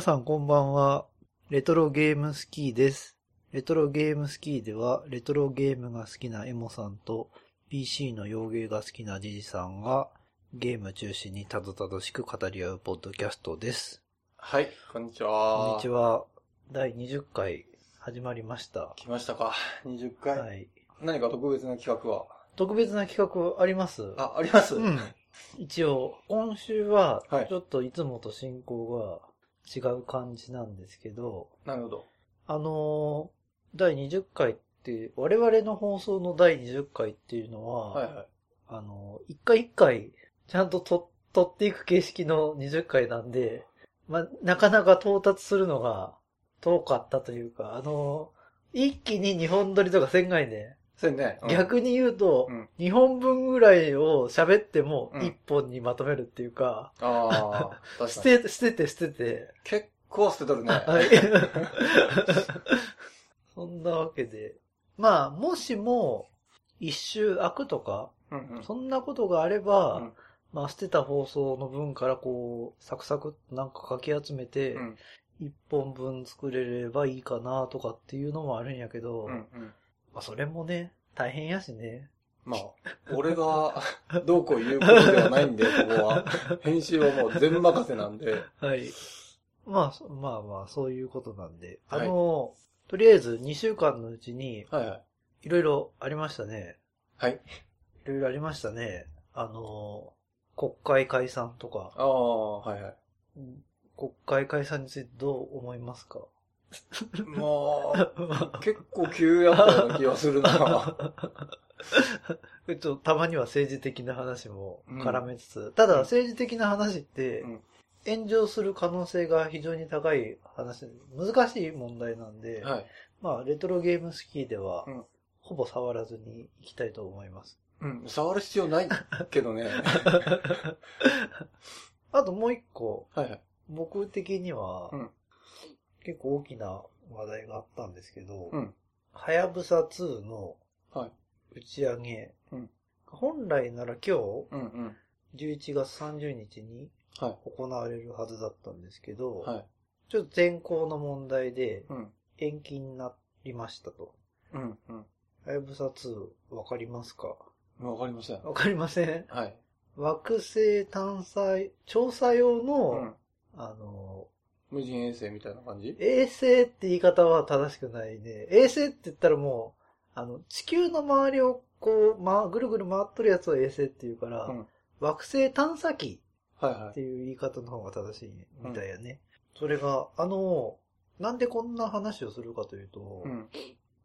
皆さんこんばんは。レトロゲームスキーです。レトロゲームスキーでは、レトロゲームが好きなエモさんと、PC の洋芸が好きなジジさんが、ゲーム中心にたどたどしく語り合うポッドキャストです。はい、こんにちは。こんにちは。第20回始まりました。来ましたか。20回。はい。何か特別な企画は？特別な企画あります？あ、ありますうん。一応、今週ははい、ちょっといつもと進行が違う感じなんですけど、なるほど。あのー第20回って、我々の放送の第20回っていうのは、はいはい。あのー一回一回、ちゃんとと撮っていく形式の20回なんで、まあ、なかなか到達するのが遠かったというか、あのー一気に2本撮りとかせんがいね。そうね。うん逆に言うと、うん2本分ぐらいを喋ってもうん1本にまとめるっていうか、ああ、確捨。て、捨てて捨てて、結構捨てとるね。はい。そんなわけで。まあ、もしも、一周空くとか、うんうん。そんなことがあれば、うんまあ、捨てた放送の分からこう、サクサクなんかかき集めてう、ん一本分作れればいいかなとかっていうのもあるんやけど、うんうん。まあ、それもね、大変やしね。まあ、俺がどうこう言うことではないんで、ここは。編集はもう全任せなんで。はい。まあ、そまあまあ、そういうことなんで。あはいの、とりあえず2週間のうちに、はいはい。いろいろありましたね。はい。いろいろありましたね。あの、国会解散とか、ああ、はいはい。国会解散についてどう思いますか？もう、結構急やったような気がするな。えっと、たまには政治的な話も絡めつつ、ただ政治的な話ってうん、炎上する可能性が非常に高い話、難しい問題なんで、はい。まあ、レトロゲームスキーではうん、ほぼ触らずにいきたいと思います。うん、触る必要ないけどね。あともう一個、はいはい。僕的にはうん、結構大きな話題があったんですけどうん、はやぶさ2のはい。打ち上げうん、本来なら今うんうん。日、11月30日にはい。行われるはずだったんですけど、はい。ちょっと天候の問題でうん。延期になりましたと。うん。うん。はやぶさ2、わかりますか？わかりません。わかりません？はい。惑星探査、調査用の、うん。あの、無人衛星みたいな感じ？衛星って言い方は正しくないね。衛星って言ったらもう、あの、地球の周りをこう、ま、ぐるぐる回っとるやつを衛星っていうから、うん惑星探査機っていう言い方の方が正しいみたいやね。それが、あの、なんでこんな話をするかというと、い。うん。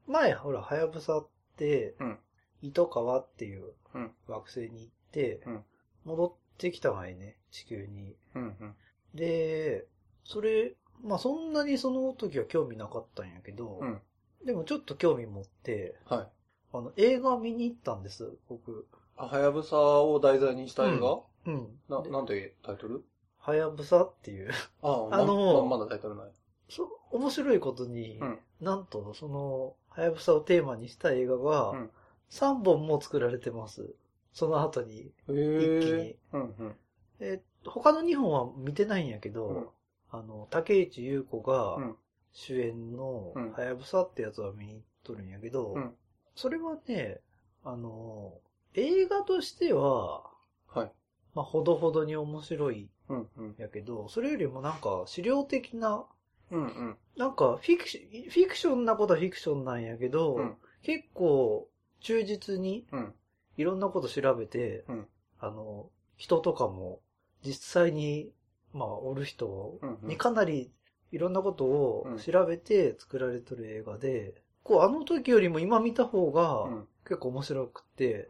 前、ほら、はやぶさって、うん糸川っていううん惑星に行って、うん戻ってきたがいね、地球に。うん。うん。で、それ、まあそんなにその時は興味なかったんやけど、うん。でもちょっと興味持って、はい。あの、映画見に行ったんです、僕。あ、はやぶさを題材にした映画、うん。な、でなんてタイトル？はやぶさっていう。あ あのままだタイトルない。そ面白いことに、うんなんと、その、はやぶさをテーマにした映画がうん、3本も作られてます。その後に。へ一気にえ。うんうん。え、他の2本は見てないんやけど、うんあの、竹内優子がうん主演のうんはやぶさってやつは見に行っとるんやけど、うんそれはね、あの、映画としては、はい。まあ、ほどほどに面白いうんうん。んやけど、それよりもなんか資料的な、うんうん。なんかフィクシフィクションなことはフィクションなんやけど、うん結構忠実にうん。いろんなこと調べて、うんあの、人とかも実際に、まあ、おる人にかなりいろんなことをうん。調べて作られてる映画で、こう、あの時よりも今見た方がうん。結構面白くて。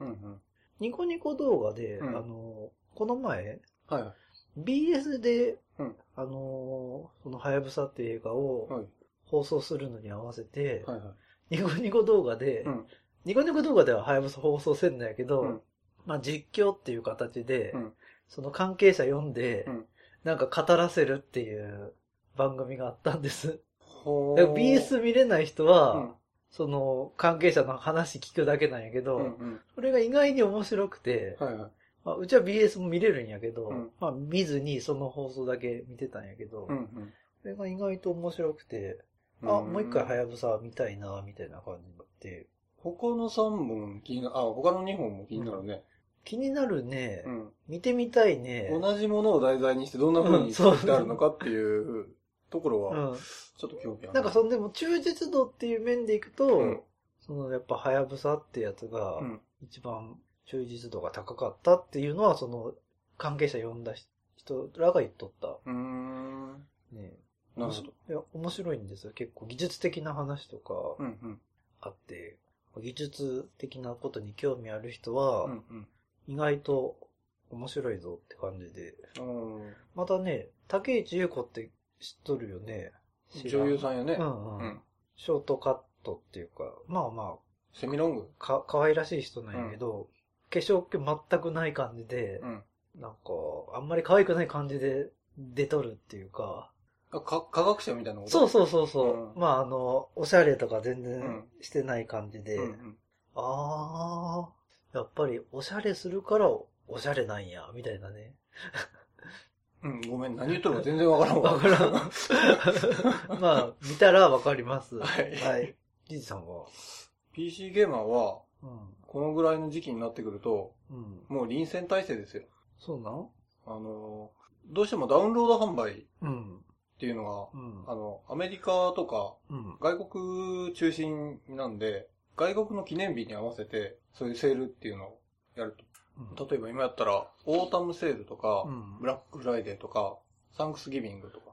ニコニコ動画で、うん。あの、この前。BS で、うん。あの、その、はやぶさって映画をはい。放送するのに合わせて。ニコニコ動画で、うん。ニコニコ動画でははやぶさ放送せんのやけど、うん。まあ実況っていう形で、うん。その関係者読んで、うんなんか語らせるっていう番組があったんです。BS 見れない人は、うんその関係者の話聞くだけなんやけど、うんうん。それが意外に面白くて、はいはい。まあ、うちは BS も見れるんやけど、うんまあ見ずにその放送だけ見てたんやけど、うんうん。それが意外と面白くて、あ、うんもう一回はやぶさ見たいな、みたいな感じになって、他の3本気にな、あ、他の2本も気になるね。気になるね、うん。見てみたいね。同じものを題材にしてどんな風に作ってあるのかっていうところは、うん。ちょっと興味ある。なんかそのでも忠実度っていう面でいくと、うんそのやっぱはやぶさってやつがうん。一番忠実度が高かったっていうのはその関係者呼んだ人らが言っとった。うーん。ねなるほど。いや、面白いんですよ。結構技術的な話とかうんうん。あって、技術的なことに興味ある人はう、ん意外と面白いぞって感じで。うん。うんまたね、竹内優子って知っとるよね。女優さんやね。うんうん。うん。ショートカットっていうか、まあまセミロングあ、か、可愛らしい人なんやけど、化粧気全くない感じで、うん。なんか、あんまり可愛くない感じで出とるっていうか、あか科学者みたいなこと？そうそうそうそう、うんまああの、おしゃれとか全う然んしてない感じで、うんうん。あー、やっぱりおしゃれするからおしゃれなんや、みたいなね。うん、ごめん、何言っとるか全然わからんわ。わからんまあ、見たらわかります。はいはい。ジジさんは？PC ゲーマーは、うん。このぐらいの時期になってくると、うん。もう臨戦態勢ですよ。そうなん？あの、どうしてもダウンロード販売っうん。ていうのうんが、。あの、アメリカとかうん。外国中心なんで、外国の記念日に合わせて、そういうセールっていうのをやると。例えば今やったら、オータムセールとか、うんブラックフライデーとか、サンクスギビングとか。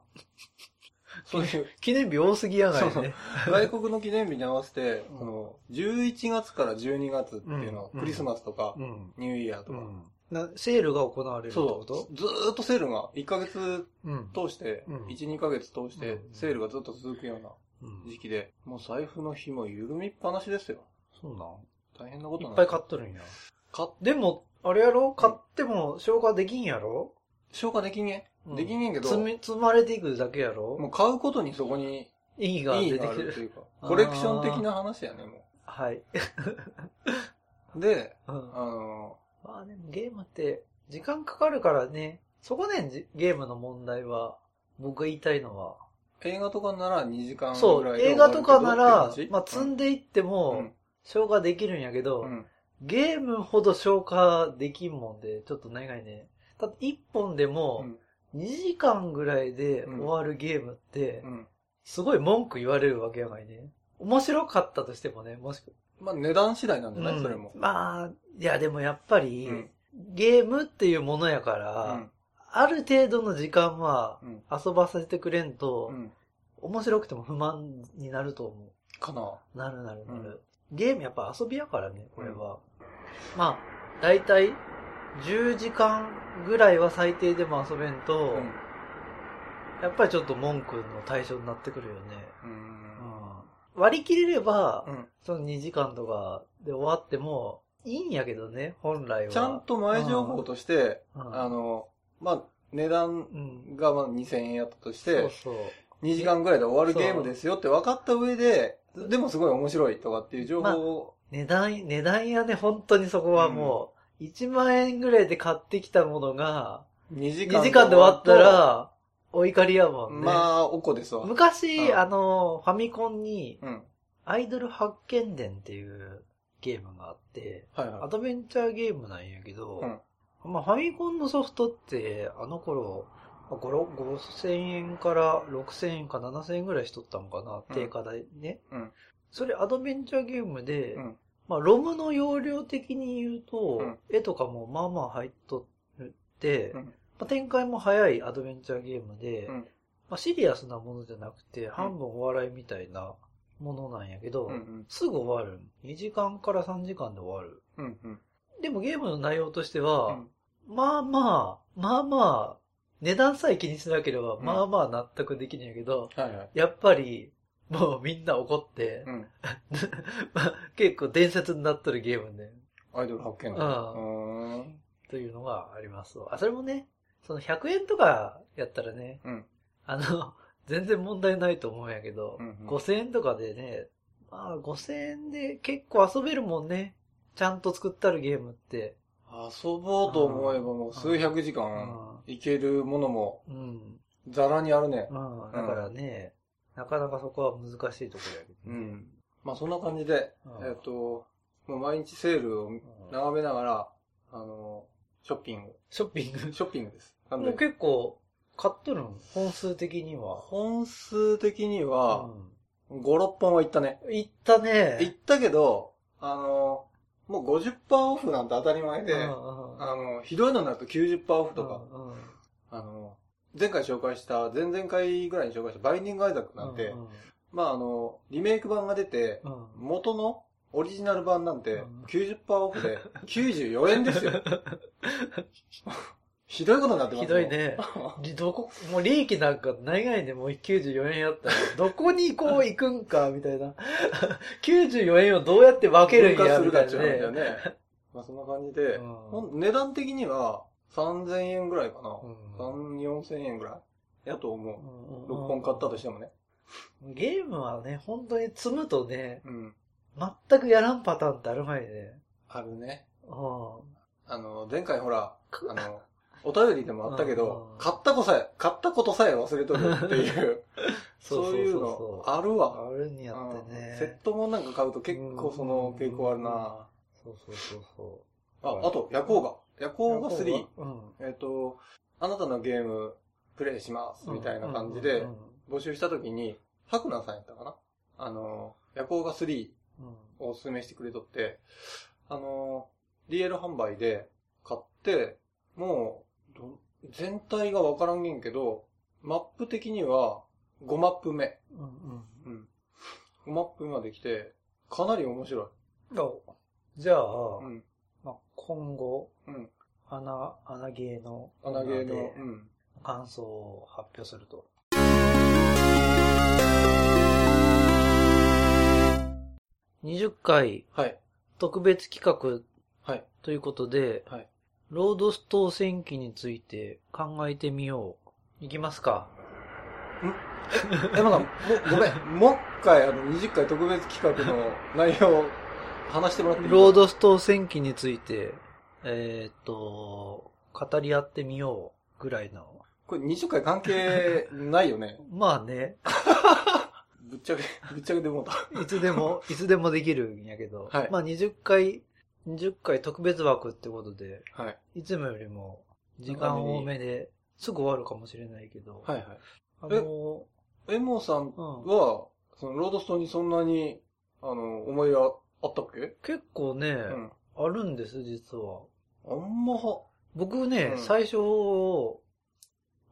そういう、記念日多すぎやないね。外国の記念日に合わせて、うんその、11月から12月っていうのは、うんクリスマスとか、うん。ニューイヤーとか、うん。な、セールが行われるってこと、ずーっとセールが、1ヶ月うん。通して、うん1、2ヶ月通してう、んセールがずっと続くようなうん時期で、もう財布の紐緩みっぱなしですよ。そうなん大変なこといっぱい買っとるんや。買っでも、あれやろ？買っても消化できんやろ？消化できんげん。できんげんけど、積み、積まれていくだけやろ？もう買うことにそこに意義が意出てきてる。義があるっていうか、コレクション的な話やね、もはい。う。で、うん。あの、まあでもゲームって時間かかるからね。そこね、じゲームの問題は、僕が言いたいのは。映画とかなら2時間そう、ぐらいで映画とかなら、終まあ積んでいってうもん、消化できるんやけど、うん。ゲームほど消化できんもんで、ちょっと長いね。だって1本でうもん。2時間ぐらいで終わるゲームってう、ん。すごい文句言われるわけやないね。面白かったとしてもね、もしくまあ値段次第なんじゃない、うんそれも。まあ、いやでもやっぱり、うんゲームっていうものやかうら、ん。ある程度の時間はうん。遊ばさせてくれんと、うん。面白くても不満になると思かな。う。なるなるなる。うんゲームやっぱ遊びやからね、これは。まあ、だいたい10時間ぐらいは最低でも遊べんと、うん。やっぱりちょっと文句の対象になってくるよね。う。うんん割り切れれば、うん。その2時間とかで終わってもいいんやけどね、本来は。ちゃんと前情報として、うん、あの、まあ、値段うん、がまあ2000円やったとして、そう。2時間ぐらいで終わるゲームですよって分かった上で、でもすごい面白いとかっていう情報を、値段、値段やね、本当にそこはもう、1万円ぐらいで買ってきたものが、2時間2時間で終わった、ら、お怒りやもんね。まあ、おこですわ。昔、うんあの、ファミコンに、うん。アイドル発見伝っていうゲームがあって。アドベンチャーゲームなんやけど、うんまあファミコンのソフトって、あの頃、5 5000円から6000円か7000円ぐらいしとったのかな、うん定価代ね。うんそれアドベンチャーゲームで、うんまあロムの容量的に言うと、うん絵とかもまあまあ入っとって、うんまあ、展開も早いアドベンチャーゲームで、うんまあ、シリアスなものじゃなくて、半分お笑いみたいなものなんやけど、うんうん。すぐ終わる。2時間から3時間で終わる。うんうん。でもゲームの内容としてうは、んまあまあ、まあまあ、値段さえ気にしなければ、うんまあまあ納得できるんやけど、はいはい。やっぱり、もうみんな怒って、うん。まあ、結構伝説になっとるゲームね、アイドル発見うん。というのがありますわあ、それもね、その100円とかやったらね、うん。あの、全然問題ないと思うんやけど、うんうん5000円とかでね、まあ5000円で結構遊べるもんね。ちゃんと作ったるゲームって。遊ぼうと思えばもう数百時間いけるものもうん。ザラにあるね。うん。だからね、なかなかそこは難しいところやけどね。うん。まあそんな感じで、うんえっ、と、もう毎日セールを眺めながら、あの、ショッピング。ショッピング？ショッピングです。なんもうで、結構、買っとるん本数的には。本数的には、う5、6本は行ったね。ん。行ったね。行ったけど、あの、もう50%オフなんて当たり前で、うんあうん。の、ひどいのになると90%オフとか、あの、前回紹介した、前々回ぐらいに紹介したバインディングアイザックなんて、うんまああの、リメイク版が出て、うん。元のオリジナル版なんてうん。90%オフで94円ですよ。ひどいことになってますひどい。ね。り どこ、もう利益なんかないがいでもう94円やったら、どこにこう行くんか、みたいな。94円をどうやって分けるんや、分みたいな割するかっていう話だよね。ね。まあそんな感じで、うん値段的には3000円ぐらいかな。うん3、4000円ぐらい？やと思う。うん6本買ったとしてもね。ゲームはね、本当に積むとね、うん。全くやらんパターンってあるまいね。あるね。うん。あの、前回ほら、あの、お便りでもあったけどうん、買ったことさえ、買ったことさえ忘れとるってい う、そういうのあるわ。あるんやってうんね。セットもんなんか買うと結構その傾向あるな。そうそうそうそあ、あと、夜行が。夜う。行が？3。うん。えっと、あなたのゲームプレイします、みたいな感じでうん、募集した時に、白菜さんやったかな？あの、夜行が3うんをおすすめしてくれとって、あの、DL 販売で買って、もう、ど全体がわからんげんけど、マップ的には5マップ目。うんうんうん。5マップ目まで来て、かなり面白い。あじゃあ、うん。まあ、今後、うん。穴、穴ゲーの、穴ゲーの、でうん。感想を発表すると。20回はい。特別企画はい。ということで、はい。ロードストー戦記について考えてみよう。いきますか。え、まだ、も、ごめん。もう一回、あの、20回特別企画の内容を話してもらっていいロードストー戦記について、えーっと、語り合ってみようぐらいの。これ20回関係ないよね？まあね、ぶっちゃけ、ぶっちゃけでもうた。いつでも、いつでもできるんやけど、はいまあ20回、20回特別枠ってことで、はい。いつもよりも時間多めで、すぐ終わるかもしれないけど、はいはい。あの、エモさんうん、は、その、ロードストーンにそんなに、あの、思いはあったっけ？結構ね、うん。あるんです、実は。あんまは、僕ね、うん最初、ロ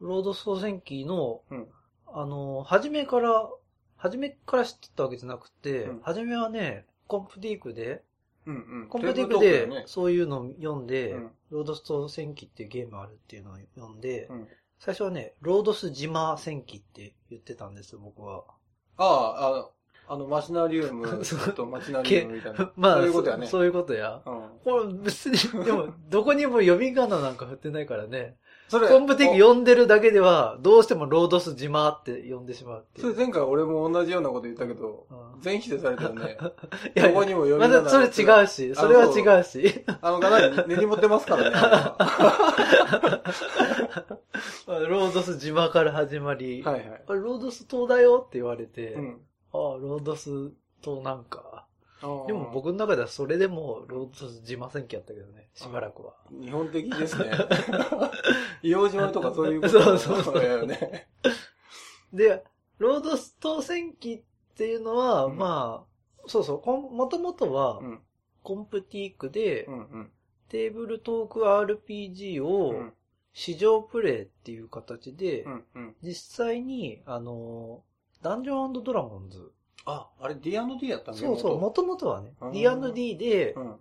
ード総選記の、うんあの、初めから、初めから知ってたわけじゃなくて、うん初めはね、コンプティークで、うんうん。コンプティブでそういうのを読んで、うんロードスト戦記っていうゲームあるっていうのを読んで、うん最初はね、ロードス島戦記って言ってたんですよ、僕は。ああ、あの、あの、マシナリウムと マシナリウムみたいな。まあ、そういうことやね。そそういうことや。うん。これ別に、でも、どこにも読み仮名なんか振ってないからね。それ、コンプティーク読んでるだけでは、どうしてもロードス島って呼んでしまうっていう。それ前回俺も同じようなこと言ったけど、うん全否定されたよね。いやどこにも読みまだそれ違うし、それは違うし。あの、かなり根に持ってますからね あ ロードス島から始まり、れは。はいはい。あロードス島だよって言われて、うん。ああ、ロードス島なんか。でも僕の中ではそれでもロードス島戦記やったけどね、しばらくは。日本的ですね。硫黄島とかそういうことそうそうそうね。で、ロードス島戦記っていうのは、うんまあ、そうそう、もともとはう、ん。コンプティークで、うんうん。テーブルトーク RPG をうん市場プレイっていう形で、うんうん。実際に、あの、ダンジョンドラゴンズ。あ、あれ D&D やったんそうそう、も元ともとはねう、ん D&D でう、ん。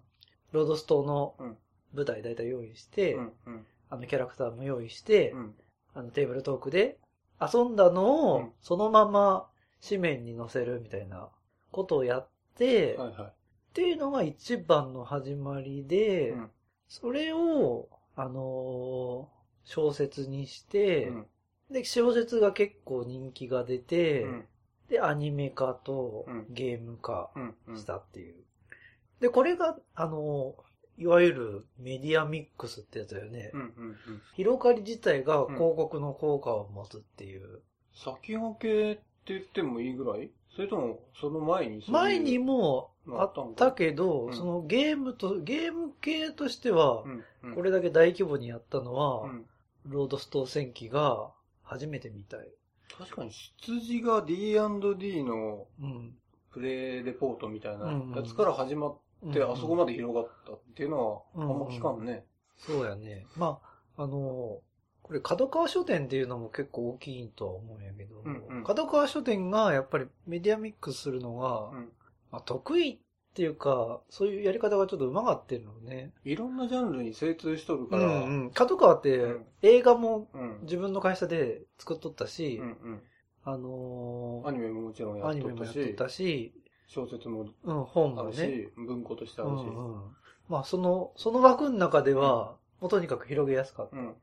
ロードス島のうん舞台大体用意して、うんうん。あのキャラクターも用意して、うん。あのテーブルトークで遊んだのをうんそのまま紙面に載せるみたいなことをやって、はいはっていうのが一番の始まりい。で、うん。それを、あのー小説にして、うんで、小説が結構人気が出て、うん。で、アニメ化とうんゲーム化うん。うんしたっていう。で、これが、あのーいわゆるメディアミックスってやつだよね。うんうんうん。広がり自体が広告の効果を持つっていう。先駆けって言ってもいいぐらい？それとも、その前に前にもあったけど、うんそのゲームと、ゲーム系としてはう、んうん、これだけ大規模にやったのは、うん。ロードストー戦記が初めてみたい。確かに出自が D&D のうん。プレイレポートみたいなうんやつから始まって、あそこまで広がったっていうのは、あうんんま聞かんね。そうやね。まあ、あの、これ角川書店っていうのも結構大きいとは思うんやけど、うんうん角川書店がやっぱりメディアミックスするのが、うん。まあ、得意っていうか、そういうやり方がちょっと上手がってるのね。いろんなジャンルに精通しとるうから、んうん。角川ってうん映画もうん。自分の会社で作っとったし、うんうんあのアニメももちろんやアっとったし、たし、小説もうん、本あるもね。し、文庫としてあるし。うんうん。まあ、その、その枠の中では、もうとにかく広げやすかった。うん。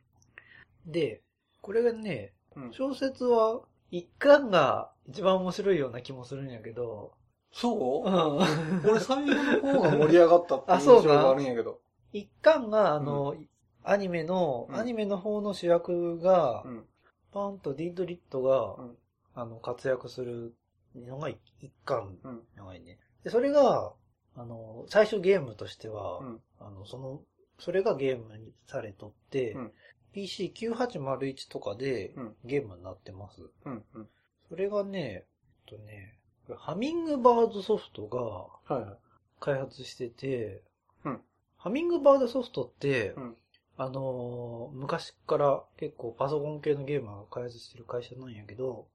で、これがね、うん小説は、一巻が一番面白いような気もするんやけど、そう？うん。俺最後の方が盛り上がったっていう印象があるんやけど。一巻が、あの、アニメの、うんアニメの方の主役が、うん。パンとディッドリットが、うんあの、活躍するのが一一巻うん。長いね。で、それが、あの、最初ゲームとしては、うん。あの、その、それがゲームにされとって、うん PC9801 とかでうんゲームになってます。うん。うん。それがね、えっとね、これハミングバードソフトがはいはい。開発してて、うんハミングバードソフトって、うんあのー昔から結構パソコン系のゲームを開発してる会社なんやけど、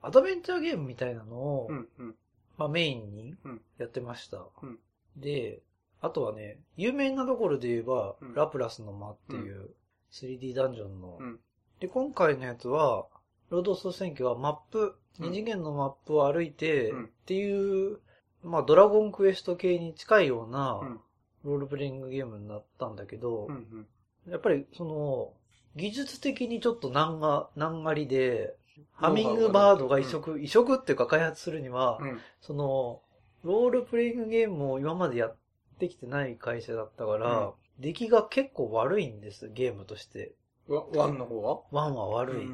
アドベンチャーゲームみたいなのを、うん。うん。まあ、メインにうんやってました。うんで、あとはね、有名なところで言えば、うんラプラスの間っていう 3D ダンジョンの、うん。で、今回のやつは、ロードスト選挙はマップ、うん二次元のマップを歩いて、うんっていう、まあ、ドラゴンクエスト系に近いようなうん。ロールプレイングゲームになったんだけど、うん。うん。やっぱりその、技術的にちょっと難が、難がりで、ハミングバードが移植、移植っていうか開発するには、うん。その、ロールプレイングゲームを今までやってきてない会社だったから、出来が結構悪いんです、ゲームとして。わ、 one の方は？ one は悪い。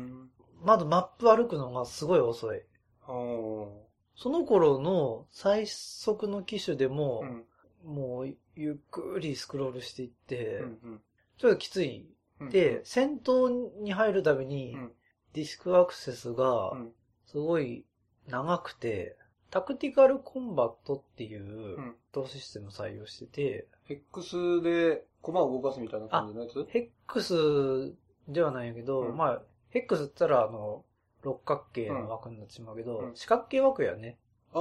うん。まずマップ歩くのがすごい遅い。その頃の最速の機種でもう、ん。もうゆっくりスクロールしていって、うん。ちょっときつい。うん。で、戦闘に入るたびにうん、ディスクアクセスがうん。すごい長くて、タクティカルコンバットっていううん。動システムを採用してて、X で駒を動かすみたいな感じのやつ？ヘックスではないけど、うんまあ、ヘックスって言ったらあの、六角形の枠になってしまうけど、うん四角形枠やね。あ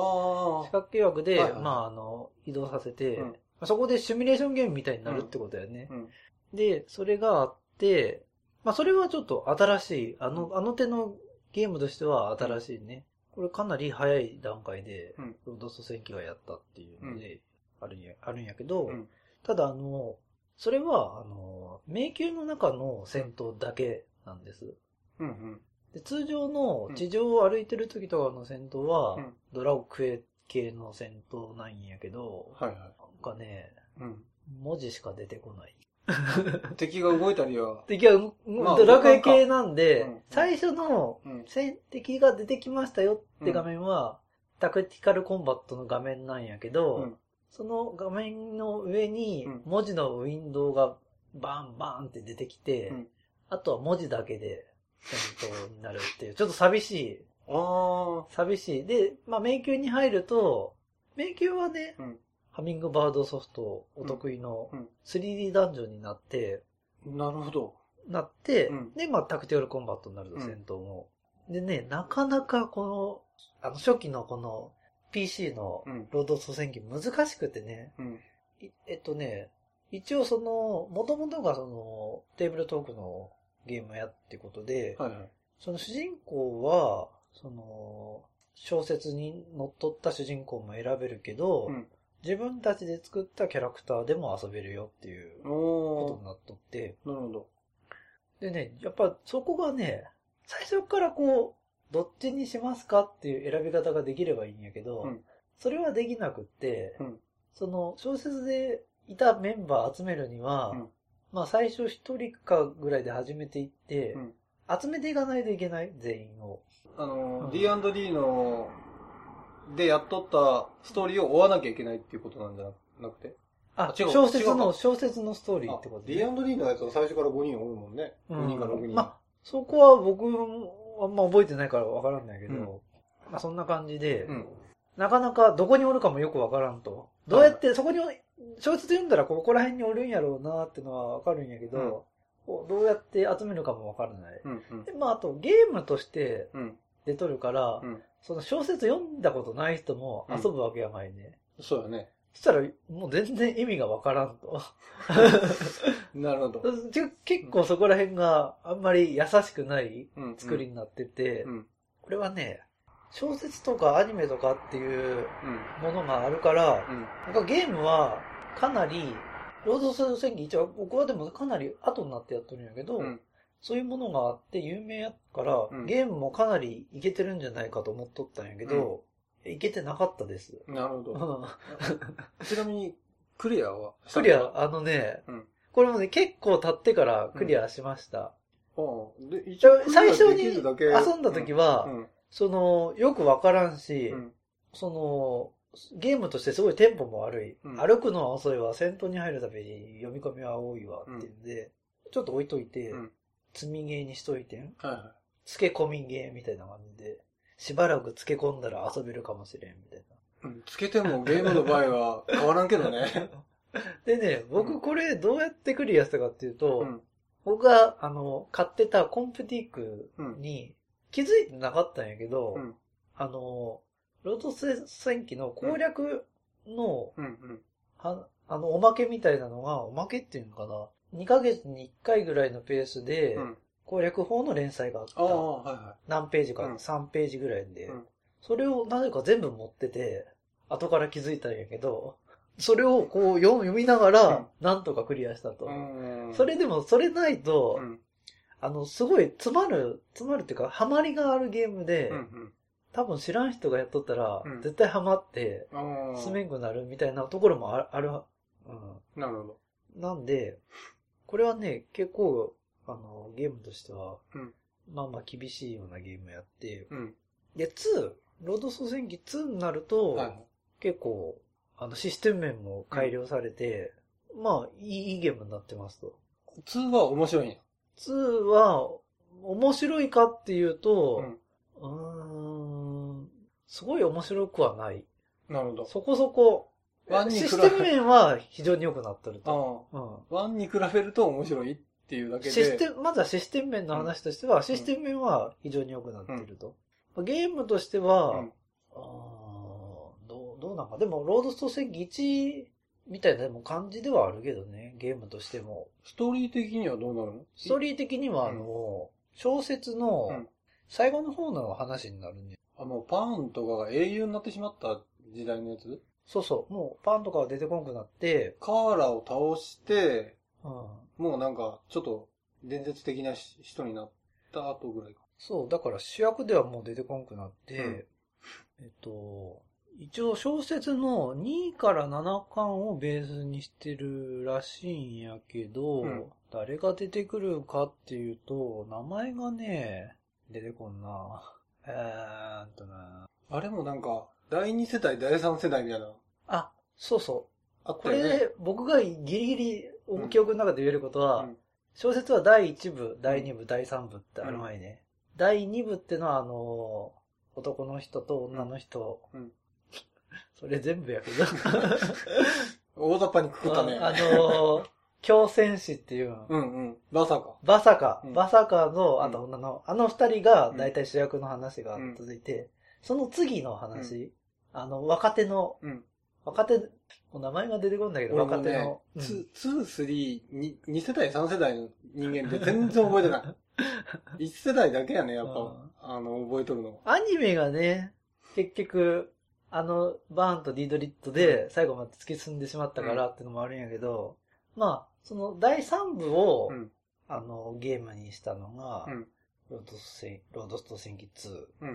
四角形枠で、はいはいまああの、移動させて、うんまあそこでシミュレーションゲームみたいになるってことやねあ。。うん。で、それがあって、まあそれはちょっと新しい、あの、あの手のゲームとしては新しいね。これかなり早い段階で、うん。ロードスト戦記がやったっていうので、あるんや、あるんやけど、うん。ただあの、それは、あの、迷宮の中の戦闘だけなんです。うん。で通常の地上を歩いてる時とかの戦闘は、うんドラクエ系の戦闘なんやけど、はいはい。なんかね、うん。文字しか出てこない。敵が動いたりは、敵は、まあドラクエ系なんで、うん最初のうん。戦敵が出てきましたよって画面は、タクティカルコンバットの画面なんやけど、うん。その画面の上にうん文字のウィンドウがバンバンって出てきて、うんあとは文字だけで戦闘になるっていう、ちょっと寂しい。あ寂しい。で、まあ迷宮に入ると、迷宮はね、うんハミングバードソフトお得意のうん 3D ダンジョンになって、あ。なるほど。なって、うんで、まあタクティカルコンバットになるとうん戦闘も。でね、なかなかこの、あの初期のこの PC のうん。ロードスト戦記難しくてね、うん。いえっとね、一応その、元々がその、テーブルトークのゲームやってことで、はいはい。その主人公は、その、小説にのっとった主人公も選べるけど、うん。自分たちで作ったキャラクターでも遊べるよっていうこおとになっとって、ー。なるほど。でね、やっぱそこがね、最初からこう、どっちにしますかっていう選び方ができればいいんやけど、うんそれはできなくって、うんその小説でいたメンバー集めるには、うんまあ最初一人かぐらいで始めていって、うん集めていかないといけない？全員を。あの、うん D&D の、でやっとったストーリーを追わなきゃいけないっていうことなんじゃなくて？あ、あ違う小説の、か小説のストーリーってことね。D&D のやつは最初から5人おるもんね。うん5人か6人。まあ、そこは僕もあんま覚えてないからわからんないけど、うんまあそんな感じで、うん。なかなかどこにおるかもよくわからんと。どうやって、そこに、小説読んだらここら辺におるんやろうなってのはわかるんやけど、こうどうやって集めるかもわからない。うん。うんで、まああとゲームとしてうん。出とるから、うん。その小説読んだことない人も遊ぶわけやないね。そうよね。そしたらもう全然意味がわからんと。なるほど。結構そこら辺があんまり優しくないうん。作りになってて、うん。これはね、小説とかアニメとかっていううん。ものがあるから、うん。僕はゲームはかなり、ロードスト戦記一応僕はでもかなり後になってやってるんやけど、うん。そういうものがあって有名やから、うんゲームもかなりいけてるんじゃないかと思っとったんやけど、いけてなかったです。なるほど。う んちなみに、クリアはクリア、あのね、うんこれもね、結構経ってからクリアしました。うん。で、一応、最初に遊んだ時は、うん。その、よくわからんし、うん。その、ゲームとしてすごいテンポも悪い。うん歩くのは遅いわ、戦闘に入るために読み込みは多いわっていうんで、ちょっと置いといて、うん積みゲーにしといてん。はいは漬け込みゲーみたいな感じで、しばらく漬け込んだら遊べるかもしれんみたいい。うん。つけてもゲームの場合は変わらんけどね。な。でね、うん僕これどうやってクリアしたかっていうと、うん。僕が、あの、買ってたコンプティックうん。に気づいてなかったんやけど、うん。あの、ロード戦記の攻略の、うん。うん。はあの、おまけみたいなのが、おまけっていうのかな ?2 ヶ月に1回ぐらいのペースで、うん。攻略法の連載があった。はいは何ページか、うん3ページぐらいで、うんそれをなぜか全部持ってて、後から気づいたんやけど、それをこう読読みながらうん、なんとかクリアしたと。それでも、それないと、うん。あの、すごい詰まる、詰まるっていうか、ハマりがあるゲームで、うん。多分知らん人がやっとったら、うん絶対ハマって、うん。ああ。進めんくなるみたいなところもあある。うん。なるほど。なんで、これはね、結構、あの、ゲームとしては、うんまあまあ厳しいようなゲームやって、うん。で、2、ロード総戦記2になると、はい。結構、あの、システム面も改良されて、まあ、いい、いいゲームになってますと。2は面白いんや。2は、面白いかっていうと、うん。うーん、すごい面白くはない。なるほど。そこそこ、ワンに比べシステム面は非常に良くなってるあと。あ。うん。1に比べると面白いっていうだけで。システム、まずはシステム面の話としては、システム面は非常に良くなっていると。ゲームとしては、うんあーどう、どうなんか。でも、ロードスト戦記1みたいな感じではあるけどね、ゲームとしても。ストーリー的にはどうなるの？ストーリー的には、あの、小説のうん。最後の方の話になるね。あ、もうパーンとかが英雄になってしまった時代のやつ？そうそう、もうパンとかは出てこなくなって、カーラを倒して、うん、もうなんか、ちょっと伝説的なし人になった後ぐらいか。そう、だから主役ではもう出てこなくなって、うん。えっと、一応小説の2から7巻をベースにしてるらしいんやけど、うん誰が出てくるかっていうと、名前がね、出てこんな。えーっとな。あれもなんか、第2世代、第3世代みたいな、あ、そうそう。あね。これで僕がギリギリ記憶の中で言えることは、うん小説は第1部、第2部、第3部ってある前ね。第2部ってのはあの、男の人と女の人。う んそれ全部やけど。大雑把にくくったね。あの、強戦士っていうの。うんうん。まさか。バサカ、うんバサカの、あとうん女の、あの二人が大体主役の話が続いて、その次の話、あの、若手の、うん。若手、名前が出てこんだけど、ね若手の、、うん2、3、に2世代、3世代の人間って全然覚えてない。1世代だけやね、やっぱうん。あの、覚えとるの。アニメがね、結局、あの、バーンとディードリットで最後まで突き進んでしまったからってのもあるんやけど、まあ、その第3部を、うん。あの、ゲームにしたのが、うん。ロードス戦ロードスト戦記2。うん。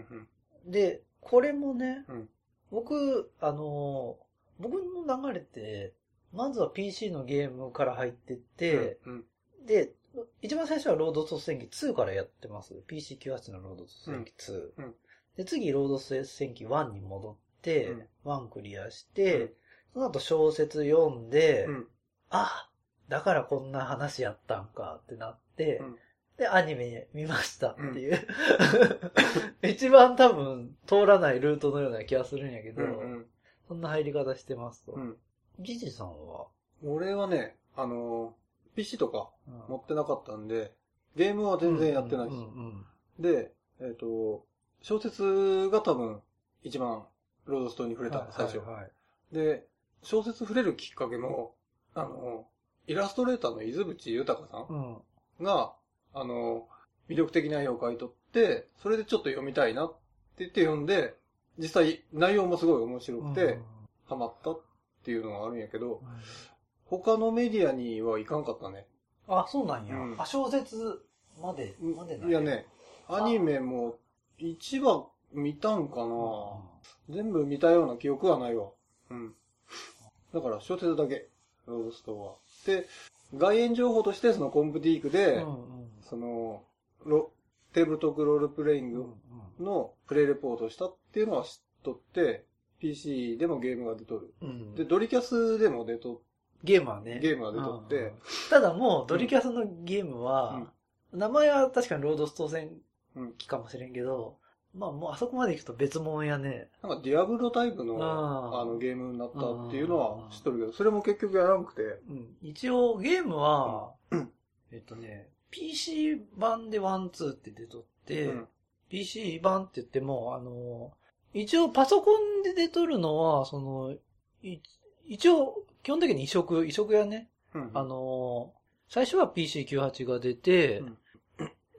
うん。で、これもね、うん僕、あの、僕の流れって、まずは PC のゲームから入ってって、うん。で、一番最初はロードスト戦記2からやってます。PC98 のロードスト戦記2。うんうんで、次、ロードスト戦記1に戻って、うん1クリアして、うんその後小説読んで、うん。あ、だからこんな話やったんかってなって、うんで、アニメ見ましたっていう、一番多分通らないルートのような気がするんやけど、うん。そんな入り方してますと。うん。ギジさんは、俺はね、あのー、PC とかうん持ってなかったんで、ゲームは全然やってないしうん。うんで、えっ、と、小説が多分一番ロードストーに触れた、最初。はいはいで、小説触れるきっかけも、あの、イラストレーターの伊豆淵豊さうんんが、あの、魅力的な絵を描いとって、それでちょっと読みたいなって言って読んで、実際内容もすごい面白くて、ハマったっていうのがあるんやけど、うん他のメディアにはいかんかったね。あ、そうなんや。うんあ、小説まで、までないいや。ね、アニメも1話見たんかな全部見たような記憶はないわ。うん。だから小説だけ、ロードストは。で、外縁情報としてそのコンプティークうで、んうんその、ロ、テーブルトークロールプレインうんグのプレイレポートをしたっていうのは知っとって、PC でもゲームが出とる。うんで、ドリキャスでも出とゲームはね。ゲームは出とってうんうんただもう、ドリキャスのゲームは、名前は確かにロードスト戦うん。記かもしれんけど、まあもうあそこまで行くと別物やね。なんかディアブロタイプのあのゲームになったっていうのは知っとるけど、それも結局やらなくて。うん。一応ゲームは、うんえっとね、PC 版でワンツーって出とって、うん PC 版って言っても、あの、一応パソコンで出とるのは、その、い一応、基本的に移植、移植やね。うんあの、最初は PC98 が出て、うん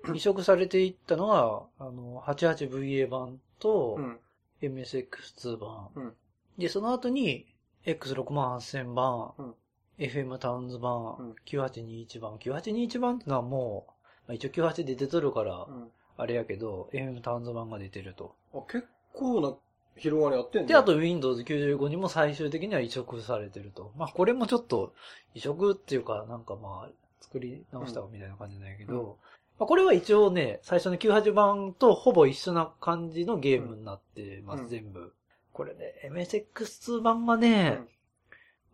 移植されていったのが、あの、88VA 版とう、ん。MSX2 版。うんで、その後に、X68000 版、うん FM タウンズ版、うん9821版。9821版ってのはもう、まあ、一応98で出とるからう、ん。あれやけど、FM タウンズ版が出てると。あ、結構な広がりあってんね。で、あと Windows 95にも最終的には移植されてると。まあ、これもちょっと、移植っていうか、なんかまあ、作り直したみたいな感じなんやけど、うんまあ、これは一応ね、最初の98版とほぼ一緒な感じのゲームになってます、うん全部。これね、MSX2 版がね、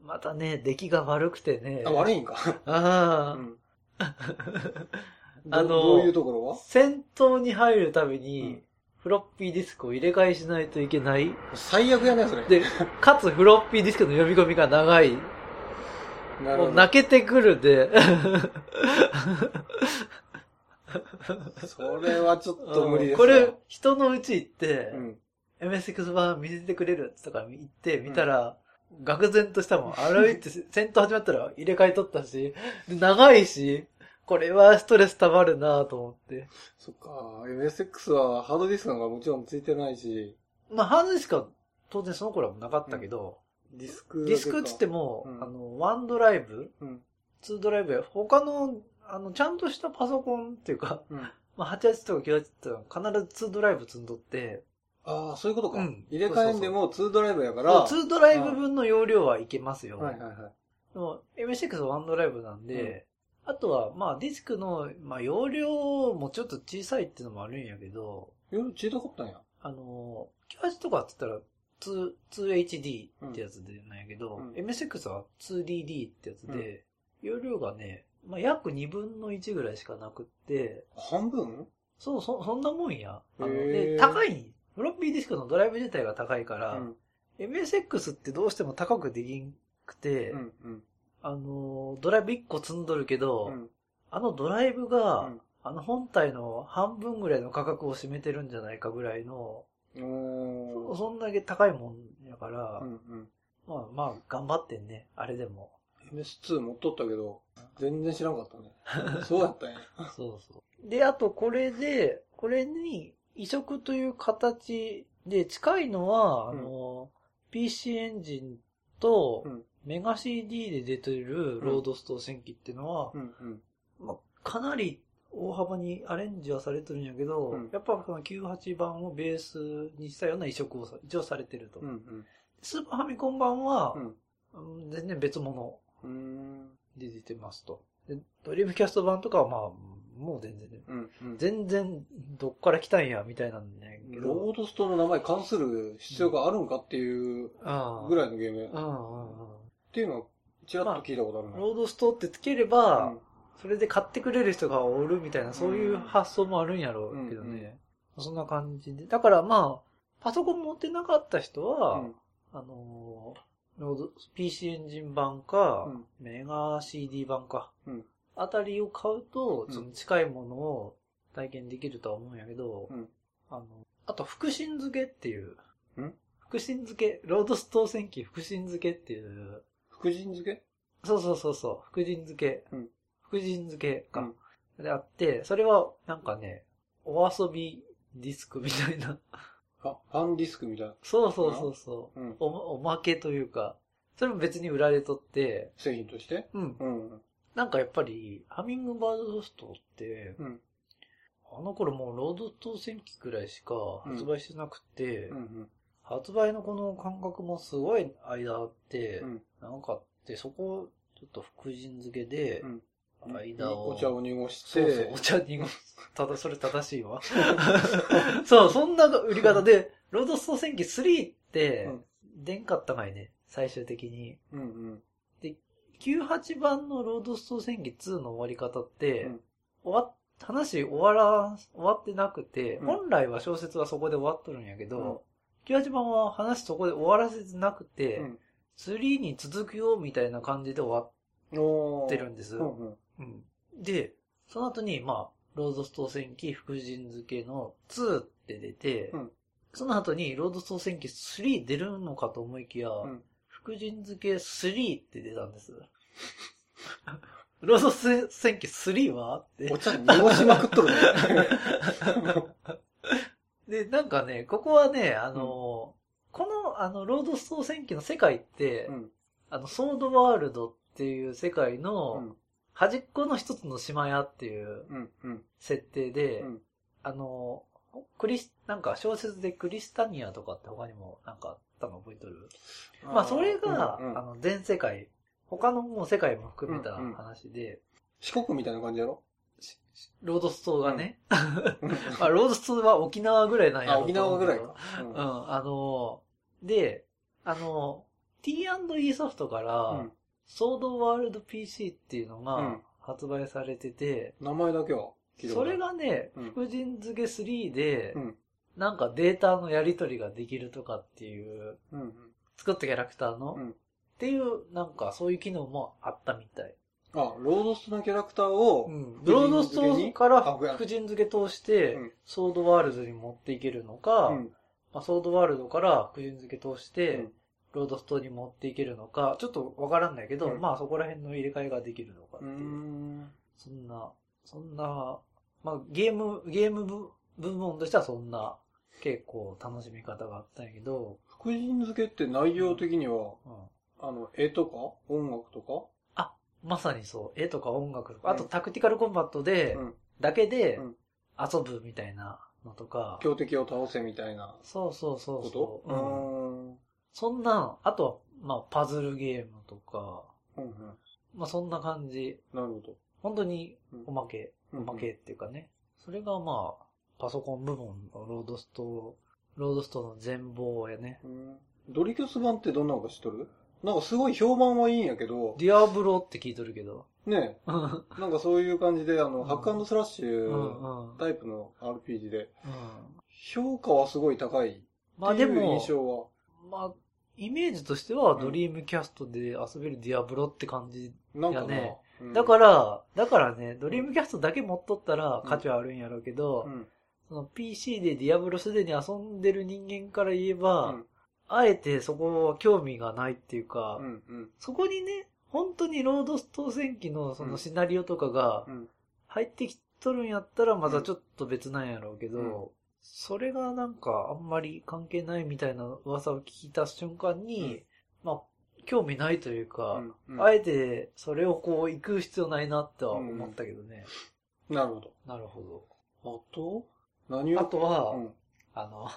またね、出来が悪くてね。あ、悪いんか。ああ、うん。あのどどういうところは？戦闘に入るたびうにん、フロッピーディスクを入れ替えしないといけない。最悪やね、それ。で、かつフロッピーディスクの読み込みが長い。もうなるほど。泣けてくるで。それはちょっと無理ですわこれ、人のうち行ってう、ん。MSX 版見せてくれるとか言って、見たら、愕然としたもん。歩いて戦闘始まったら入れ替えとったし、で長いし、これはストレス溜まるなと思って。そっか、MSX はハードディスクがもちろんついてないし、まあ、ハードディスクは当然その頃はなかったけど、ディスク。ディスクっつっても、うんあの、ワンドライブうん。ツードライブや、他の、あの、ちゃんとしたパソコンっていうか、うん。まあ、88とか98って必ずツードライブ積んどって、ああ、そういうことか。うん入れ替えんでも2ドライブやかそうら。ツードライブ分の容量はいけますよ。はいはいはい。でも MSX はワンドライブなんで、あとは、まあ、ディスクの、まあ、容量もちょっと小さいっていうのもあるんやけど、夜小さかったんや。あの、98とかって言ったら、2 2HD ってやつでなんやけど、うん MSX は 2DD ってやつで、容量がね、まあ、約2分の1ぐらいしかなくって、半分？そう、そ、そんなもんや。あの、で、高い。フロッピーディスクのドライブ自体が高いから、うん。MSX ってどうしても高くできんくて、うん。うん。あの、ドライブ1個積んどるけど、うん。あのドライブが、うんあの本体の半分ぐらいの価格を占めてるんじゃないかぐらいの、おー。そんだけ高いもんやから、うんうん。まあまあ頑張ってんね、あれでも。MS2 持っとったけど、全然知らんかったね。そうやったんや。そうそう。で、あとこれで、これに移植という形で近いのは、うんあの、PC エンジンとうんメガ CD で出てるロードストー戦記っていうのは、うんうん。まあ、かなり大幅にアレンジはされてるんやけど、うんやっぱこの98番をベースにしたような移植をさ一応されてると。うんうん。スーパーファミコン版は、うんうん全然別物。で出てますと。でドリームキャスト版とかはまあ、もう全然、うん。うん。全然どっから来たんや、みたいなんだけど。ロードストの名前関する必要があるんかっていうああぐらいのゲームっうんうんうん。ていうのは、ちらっと聞いたことあるな。ロードストってつければ、うんそれで買ってくれる人がおるみたいな、そういう発想もあるんやろうけどうんね。そんな感じで。だからまあ、パソコン持ってなかった人は、うんあのーロード、PC エンジン版か、うん。メガ CD 版か、うん。あたりを買うと、うん。その近いものを体験できるとは思うんやけど、うん。あの、あと、福神漬けっていう、ん？福神漬け、ロードスト戦記福神漬けっていう、福神漬け？そうそうそうそう、福神漬け、うん。福神漬けか、うん。であって、それはなんかね、お遊びディスクみたいな、あ、ファンディスクみたいな。そうそうそうそう、うん。おおまけというか、それも別に売られとって、製品として？うん。うん。なんかやっぱり、ハミングバードストって、うん。あの頃もうロード当選機くらいしか発売してなくて、うん。発売のこの感覚もすごい間あって、うん。なんかあって、そこをちょっと福神漬けでう、ん。間を。お茶を濁して。そうそう、お茶濁す。ただ、それ正しいわ。そう、そんな売り方で、ロード総選挙3ってうん、出んかったかいね、最終的に。うんうん。98番のロード総選挙2の終わり方って、うん終わっ話終わら、終わってなくて、うん本来は小説はそこで終わっとるんやけど、98番は話そこで終わらせてなくて、うん3に続くよみたいな感じで終わってるんです。うんうん。うんで、その後に、まあ、ロードス当選記福神漬けの2って出て、うんその後にロード当選記3出るのかと思いきや、ん福神漬け3って出たんです。ロード当選記3はってお。茶濁しまくっとるね。で、なんかね、ここはね、あの、この、あの、ロード当選記の世界って、うん。あの、ソードワールドっていう世界うのん。端っこの一つの島屋っていううん。うん。設定で、うん。あの、クリス、なんか小説でクリスタニアとかって他にもなんかあったの覚えとる？まあそれが、うんうん。あの、全世界、他のもう世界も含めたうんうん。話で、四国みたいな感じやろ？ロードストがね、まあロードストは沖縄ぐらいなんやあ、ろう沖縄ぐらいか。うんうん、あの、で、あの、T&E ソフトから、うんソードワールド PC っていうのがうん発売されてて、名前だけは聞いたことあるそれ、がね、うん福神漬け3で、うん。なんかデータのやり取りができるとかっていう、うんうん。作ったキャラクターの、うんっていう、なんかそういう機能もあったみたい。あ、ロードストのキャラクターを、うん。ロードストーから福神漬け通して、うんソードワールドに持っていけるのか、うん。まあ、ソードワールドから福神漬け通して、うんロードストに持っていけるのか、ちょっとわからんないけど、うん。まあそこら辺の入れ替えができるのかっていう。ん。そんな、そんな、まあゲーム、ゲーム部部門としてはそんな結構楽しみ方があったんやけど、福神漬けって内容的には、うん、あの、絵とか音楽とか？まさにそう、絵とか音楽とか、うん。あとタクティカルコンバットで、うん。だけでうん。遊ぶみたいなのとか、強敵を倒せみたいな。そうそうそうう、と？うん。うそんな、あとは、まあパズルゲームとか。うんうん。まあそんな感じ。なるほど。本当にうんおまけ、うんおまけっていうかね。それがまあ、パソコン部門のロードスト、ロードストの全貌やね。うんドリキュス版ってどんなのか知っとる？なんかすごい評判はいいんやけど、ディアブロって聞いとるけど。ねうんなんかそういう感じで、あの、うんハックスラッシうュ。タイプの RPG で、うん評価はすごい高いまあでっていう印も、象は。まあ、イメージとしてはドリームキャストで遊べるディアブロって感じ。なんかねうんだから、だからね、ドリームキャストだけ持っとったら価値はあるんやろうけど、うん。その PC でディアブロすでに遊んでる人間から言えば、うんあえてそこは興味がないっていうか、うん。うん。そこにね、本当にロードス島戦記のそのシナリオとかがうん。入ってきとるんやったらまたちょっと別なんやろうけど、うんそれがなんかあんまり関係ないみたいな噂を聞いた瞬間に、うんまあ、興味ないというか、うんあえてそれをこう行く必要ないなっては思ったけどね。なるほど。なるほあと何ど。を？あとは、うん。あの、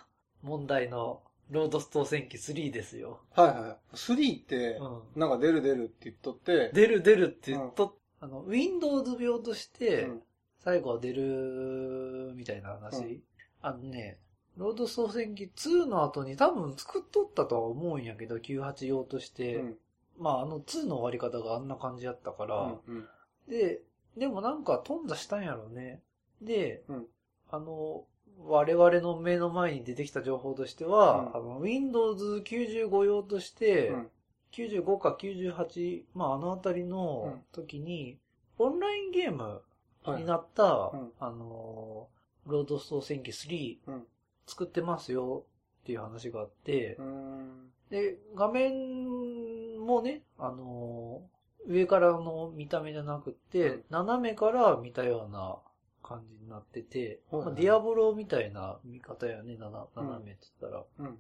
問題のロードストー戦記3ですよ。はいはい。3って、うん。なんか出る出るって言っとって、出る出るって言っと、あの、Windows 病として、うん最後は出る、みたいな話。うんあのね、ロード総選機2の後に多分作っとったとは思うんやけど、98用として。うん。まあ、あの2の終わり方があんな感じやったから、うんで、でもなんか頓挫したんやろうね。で、うん。あの、我々の目の前に出てきた情報としては、うん。あの、Windows 95用として、うん。95か98、まああのあたりの時に、オンラインゲームはいになった、うんあのー、ロードストー戦記3うん作ってますよっていう話があってう、んで、画面もね、あのー上からの見た目じゃなくって、うん斜めから見たような感じになってて、ディアボロみたいな見方やね、斜めって言ったら。うんうん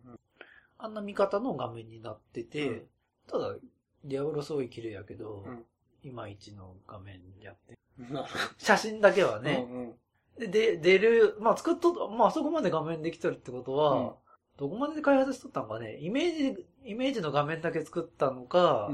あんな見方の画面になってて、うんただ、ディアボロすごい綺麗やけど、うんいまいちの画面やって。写真だけは。ね。うんうんで、で出る、まあ作っと、まああそこまで画面できとるってことは、うん。どこまで開発しとったのかね、イメージ、イメージの画面だけ作ったのか、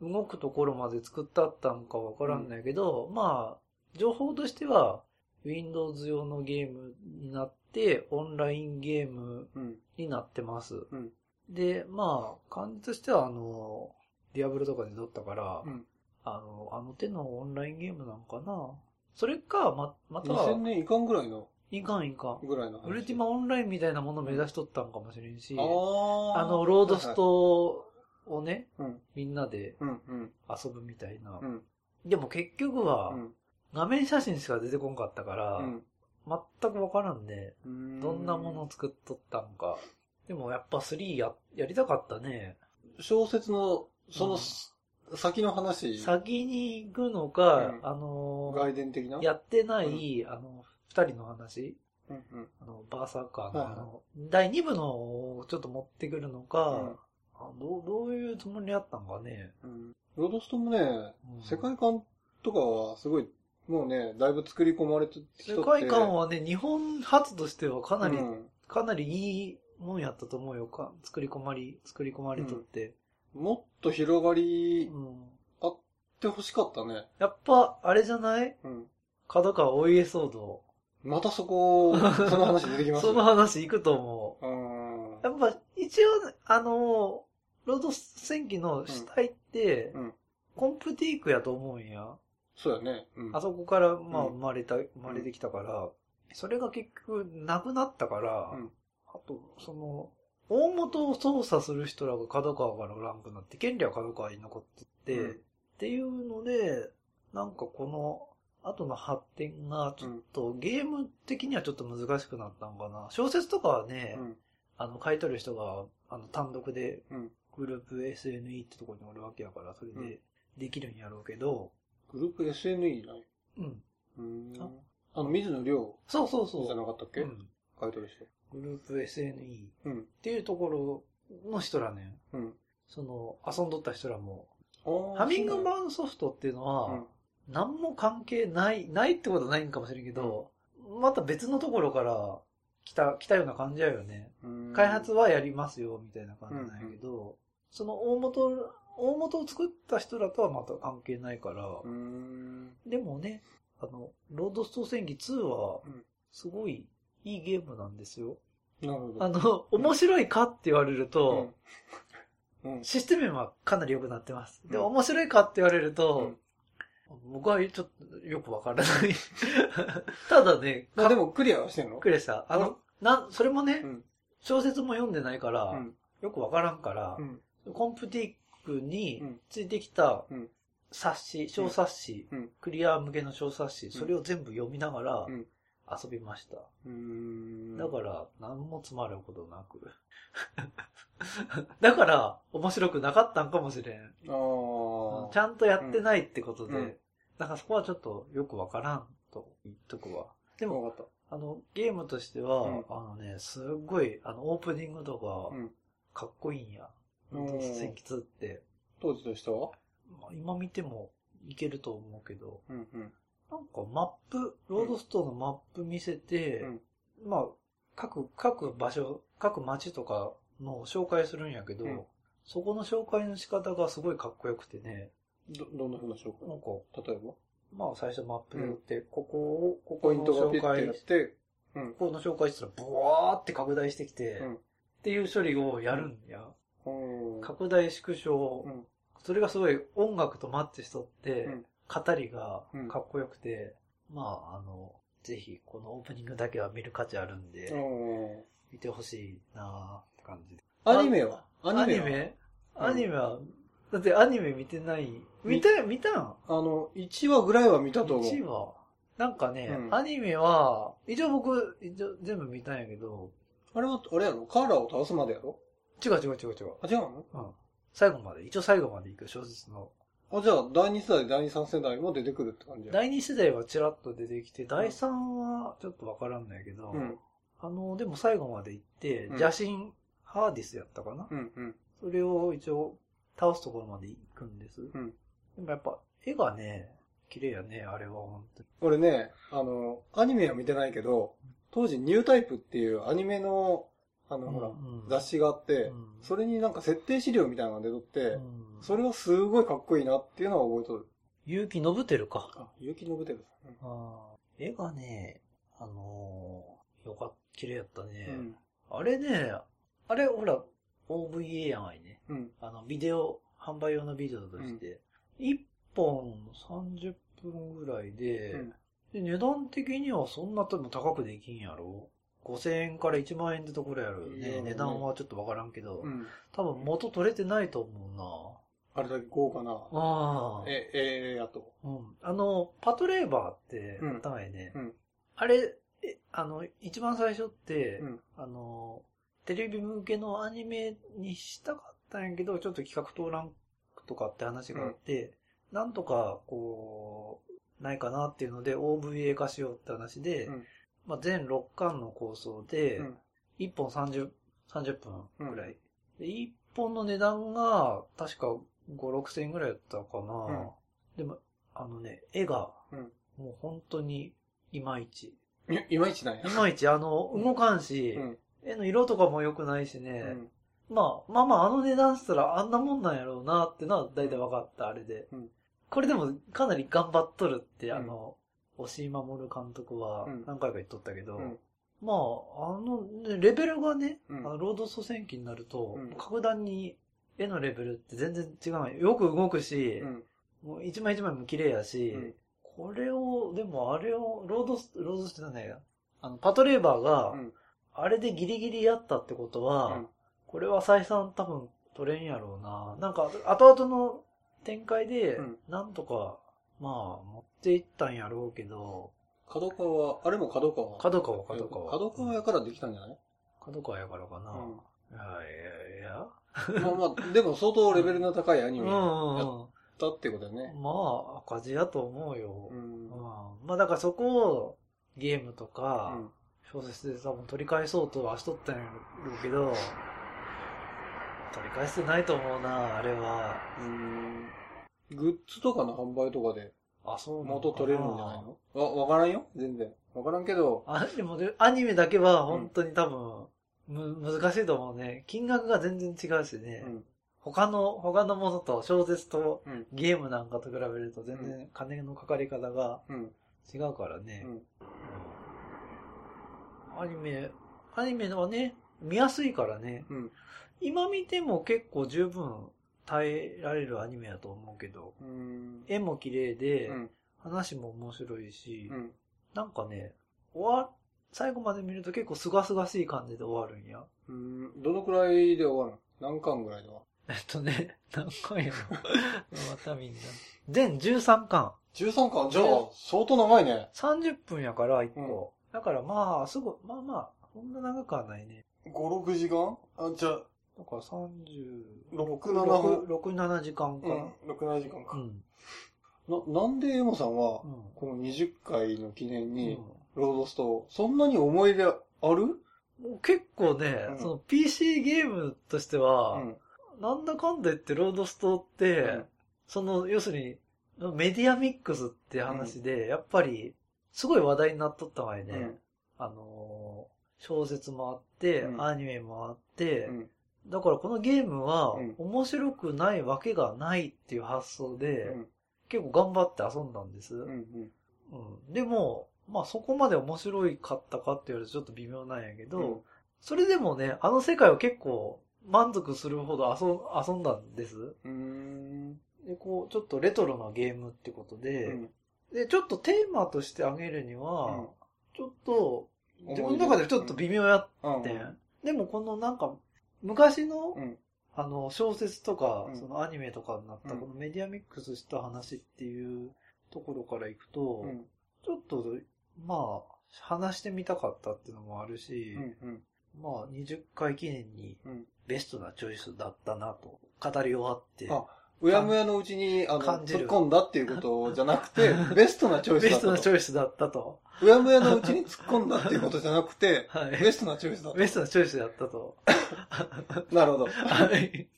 うん。動くところまで作ったったのかわからんないけど、まあ、情報としては、Windows 用のゲームになって、オンラインゲームうん。になってます。うん。で、まあ、感じとしては、あの、ディアブロとかで撮ったから、うん。あの、あの手のオンラインゲームなんかな？それか、ま、または2000、年いかんぐらいの、いかんいかん。ぐらいの話。ウルティマオンラインみたいなものを目指しとったんかもしれんし、あの、ロードストをね、うんみんなでうんうん遊ぶみたいな。うんでも結局はう、ん画面写真しか出てこんかったから、うん全くわからんで、うんどんなものを作っとったんか。でもやっぱ3や、やりたかったね。小説の、その、うん先の話、先に行くのか、うん。あのー外伝的な？やってない、あの、二人の話。うんうん。あの、バーサーカーの、あの、第2部のをちょっと持ってくるのか、うん。あどう、どういうつもりやったんかね。うん。ロードストもね、うん。世界観とかはすごい、もうね、だいぶ作り込まれて。世界観はね、日本初としてはかなり、うん。かなりいいもんやったと思うよ。か作り込まり、作り込まれとって。もっと広がりうん。あってほしかったね。やっぱ、あれじゃない？うん。角川お家騒動。またそこ、その話出てきます その話行くと思う。うん。やっぱ、一応、あの、ロード戦記の主体って、うん。コンプティークやと思うんや。そうやね。うん。あそこから、まあ、うん生まれた、生まれてきたから、それが結局、なくなったから、うんあと、その、大元を操作する人らが角川からランクになって、権利は角川に残ってって、うんっていうので、なんかこの、後の発展が、ちょっと、ゲーム的にはちょっと難しくなったんかな。小説とかはね、うん。あの、書いとる人が、あの、単独で、うん。グループ SNE ってところにおるわけやから、それうんでできるんやろうけど、グループ SNE ない。うん。うんあ。あの、水野亮そうそうそう。じゃなかったっけ？うん。書いてる人。グループ SNE っうん。ていうところの人らね、うん。その、遊んどった人らも、ハハミングバーンソフトっていうのは、うん。何も関係ない、ないってことはないんかもしれんけど、また別のところから来た、来たような感じやよね。うん開発はやりますよ、みたいな感じなんやけど、その大元、大元を作った人らとはまた関係ないから、うん。でもね、あの、ロードスト戦記2はうん、すごいいいゲームなんですよ。なるほど。あの、面白いかって言われると、うん、うん。システム面はかなり良くなってます。で、うん面白いかって言われると、うん僕はちょっとよくわからない。ただね、まあでもクリアはしてんの？クレした。あの、な、それもね、うん。小説も読んでないから、うん。よくわからんからう、ん。コンプティックにうんついてきたうん冊子、小冊子、うん。クリア向けの小冊子、それを全部読みながらうん遊びました。うん。だから、何も詰まることなく。だから、面白くなかったんかもしれん。ちゃんとやってないってことで、うんだからそこはちょっとよくわからんと言っとくわ。でも、あの、ゲームとしては、うんあのね、すっごい、あの、オープニングとか、た。うん。かっこいいんや。戦記2って。当時としてはまあ、今見てもいけると思うけど、うんうん。なんかマップ、ロードストーのマップ見せて、うん。まあ、各、各場所、各街とかの紹介するんやけど、うん。そこの紹介の仕方がすごいかっこよくてね、ど、どんな風な紹なんか、介例えば？まあ最初マップで打って、ここを、ここの紹介やって、うん。ここの紹介したら、ブワーって拡大してきて、うん。っていう処理をやるんや。うん。拡大縮小、うん。それがすごい音楽とマッチしとって、うん語りがうんかっこよくて、まあ、あの、ぜひこのオープニングだけは見る価値あるんで、うん見てほしいなーって感じで。アニメは？アアニメ？アニメは、だってアニメ見てない？見た、見たん？あの、1話ぐらいは見たと思う。1話？なんかね、うんアニメは、一応僕、一応全部見たんやけど、あれは、あれやろ？カーラを倒すまでやろ？違う違う違う違う。あ、違うの？うん。最後まで、一応最後まで行く小説の。あ、じゃあ、第2世代、第3世代も出てくるって感じや。第2世代はちらっと出てきて、第3はちょっとわからんないけど、うん。あの、でも最後まで行って、うん邪神ハーディスやったかな、うん、うん。それを一応倒すところまで行くんです。んでもやっぱ絵がね、綺麗やね、あれは本当に。俺ね、あの、アニメは見てないけど、当時ニュータイプっていうアニメの、あの、ほら、うん雑誌があって、うんそれになんか設定資料みたいなのが出とって、うんそれがすごいかっこいいなっていうのは覚えとる。結城信輝か。あ、結城信輝さん。あー絵がね、あのーよかっ綺麗やったね。うん。あれね、あれほら、OVA やないね。うん。あの、ビデオ、販売用のビデオとして、1本30分ぐらいで、うんで値段的にはそんな多分高くできんやろ ?5000 円から1万円ってところやろよね。値段はちょっとわからんけど、うん。多分元取れてないと思あれだけ豪華なうな。、ああ。え、ええやと。うん。あの、パトレーバーってあったわよね。うん。あれ、え、あの、一番最初って、うん。あの、テレビ向けのアニメにしたかったんやけど、ちょっと企画通らんとかって話があって、なんとか、こう、ないかなっていうので OVA 化しようって話で、うんまあ、全6巻の構想で、うん1本30、30分くらい。で、1本の値段が、確か5、6千円ぐらいだったかな、うんでも、あのね、絵が、うんもう本当に、いまいち。いいまいちなんや。いまいち、あの、動かんし、うん。絵の色とかも良くないしね、うん。まあ、まあまあ、あの値段したらあんなもんなんやろうなってのは大体分かった、あれで。うんこれでもかなり頑張っとるって、うんあの、押井守監督はうん何回か言っとったけど、うんまあ、あの、ねレベルがね、うんロードスト戦記になると、うん格段に絵のレベルって全然違うのよ。よく動くし、うん。もう一枚一枚も綺麗やし、うんこれを、でもあれを、ロードス、ロードスじゃないや、あの、パトレーバーが、うん。あれでギリギリやったってことは、うんこれは採算多分取れんやろうな。なんか、後々の展開でうん、なんとか、まあ、持っていったんやろうけど、角川は、あれも角川。角川、角川。角川やからできたんじゃない？角川やからかな。うんいやいやいや。まあまあ、でも相当レベルの高いアニうんメだっうんうん。たってことだよね。まあ、赤字やと思うよ。ううんん。まあ、だからそこを、ゲームとか、うん小説で多分取り返そうとはしとったんやろうけど、取り返してないと思うな、あれは。うん。グッズとかの販売とかであ、そうなのかな元取れるんじゃないの？わ、わからんよ全然。わからんけど、あ、でもね、アニメだけは本当に多分、む、難しいと思うね。金額が全然違うしね。うん。他の、他のものと小説とうん。ゲームなんかと比べると全然金のかかり方がうん。違うからね。うん。うんアニメ、アニメはね、見やすいからね。うん。今見ても結構十分耐えられるアニメだと思うけど、うん。絵も綺麗で、うん。話も面白いし、うん。なんかね、終わ、最後まで見ると結構すがすがしい感じで終わるんや。うん。どのくらいで終わるの？何巻ぐらいではえっとね、何回やろ？またみんな。全13巻。13巻？じゃあ、相当長いね。30分やから1個。だからまあ、すぐ、まあまあ、そんな長くはないね。5、6時間？あ、じゃあ、だから30、6、7分。6、7時間かな。うん。6、7時間か。うん。な、なんでエモさんはう、ん。この20回の記念に、うんロードスト、そんなに思い出ある？結構ね、うんその PC ゲームとしては、うん。なんだかんだ言ってロードストって、うんその、要するに、メディアミックスって話で、やっぱり、すごい話題になっとったわよね。うんあのー小説もあって、うんアニメもあって、うん。だからこのゲームはうん面白くないわけがないっていう発想で、結構頑張って遊んだんです。うん。うん。うんでも、まあそこまで面白いかったかって言われるとちょっと微妙なんやけど、うんそれでもね、あの世界は結構満足するほど遊遊んだんです。うーん。で、こう、ちょっとレトロなゲームってことで、うんで、ちょっとテーマとして挙げるには、うんちょっと、自分の中でちょっと微妙やってん。うんでもこのなんか、昔の、うんあの、小説とか、うんそのアニメとかになったうんこのメディアミックスした話っていうところからいくと、うん。ちょっと、まあ、話してみたかったっていうのもあるし、うん。うん。まあ、20回記念にうん。ベストなチョイスだったなと語り終わって、あうやむやのうちに、あの、突っ込んだっていうことじゃなくて、ベストなチョイスベストな。チョイスだったと。うやむやのうちに突っ込んだっていうことじゃなくて、はい。ベストなチョイスだった。ベストなチョイスだったと。なるほど。はい。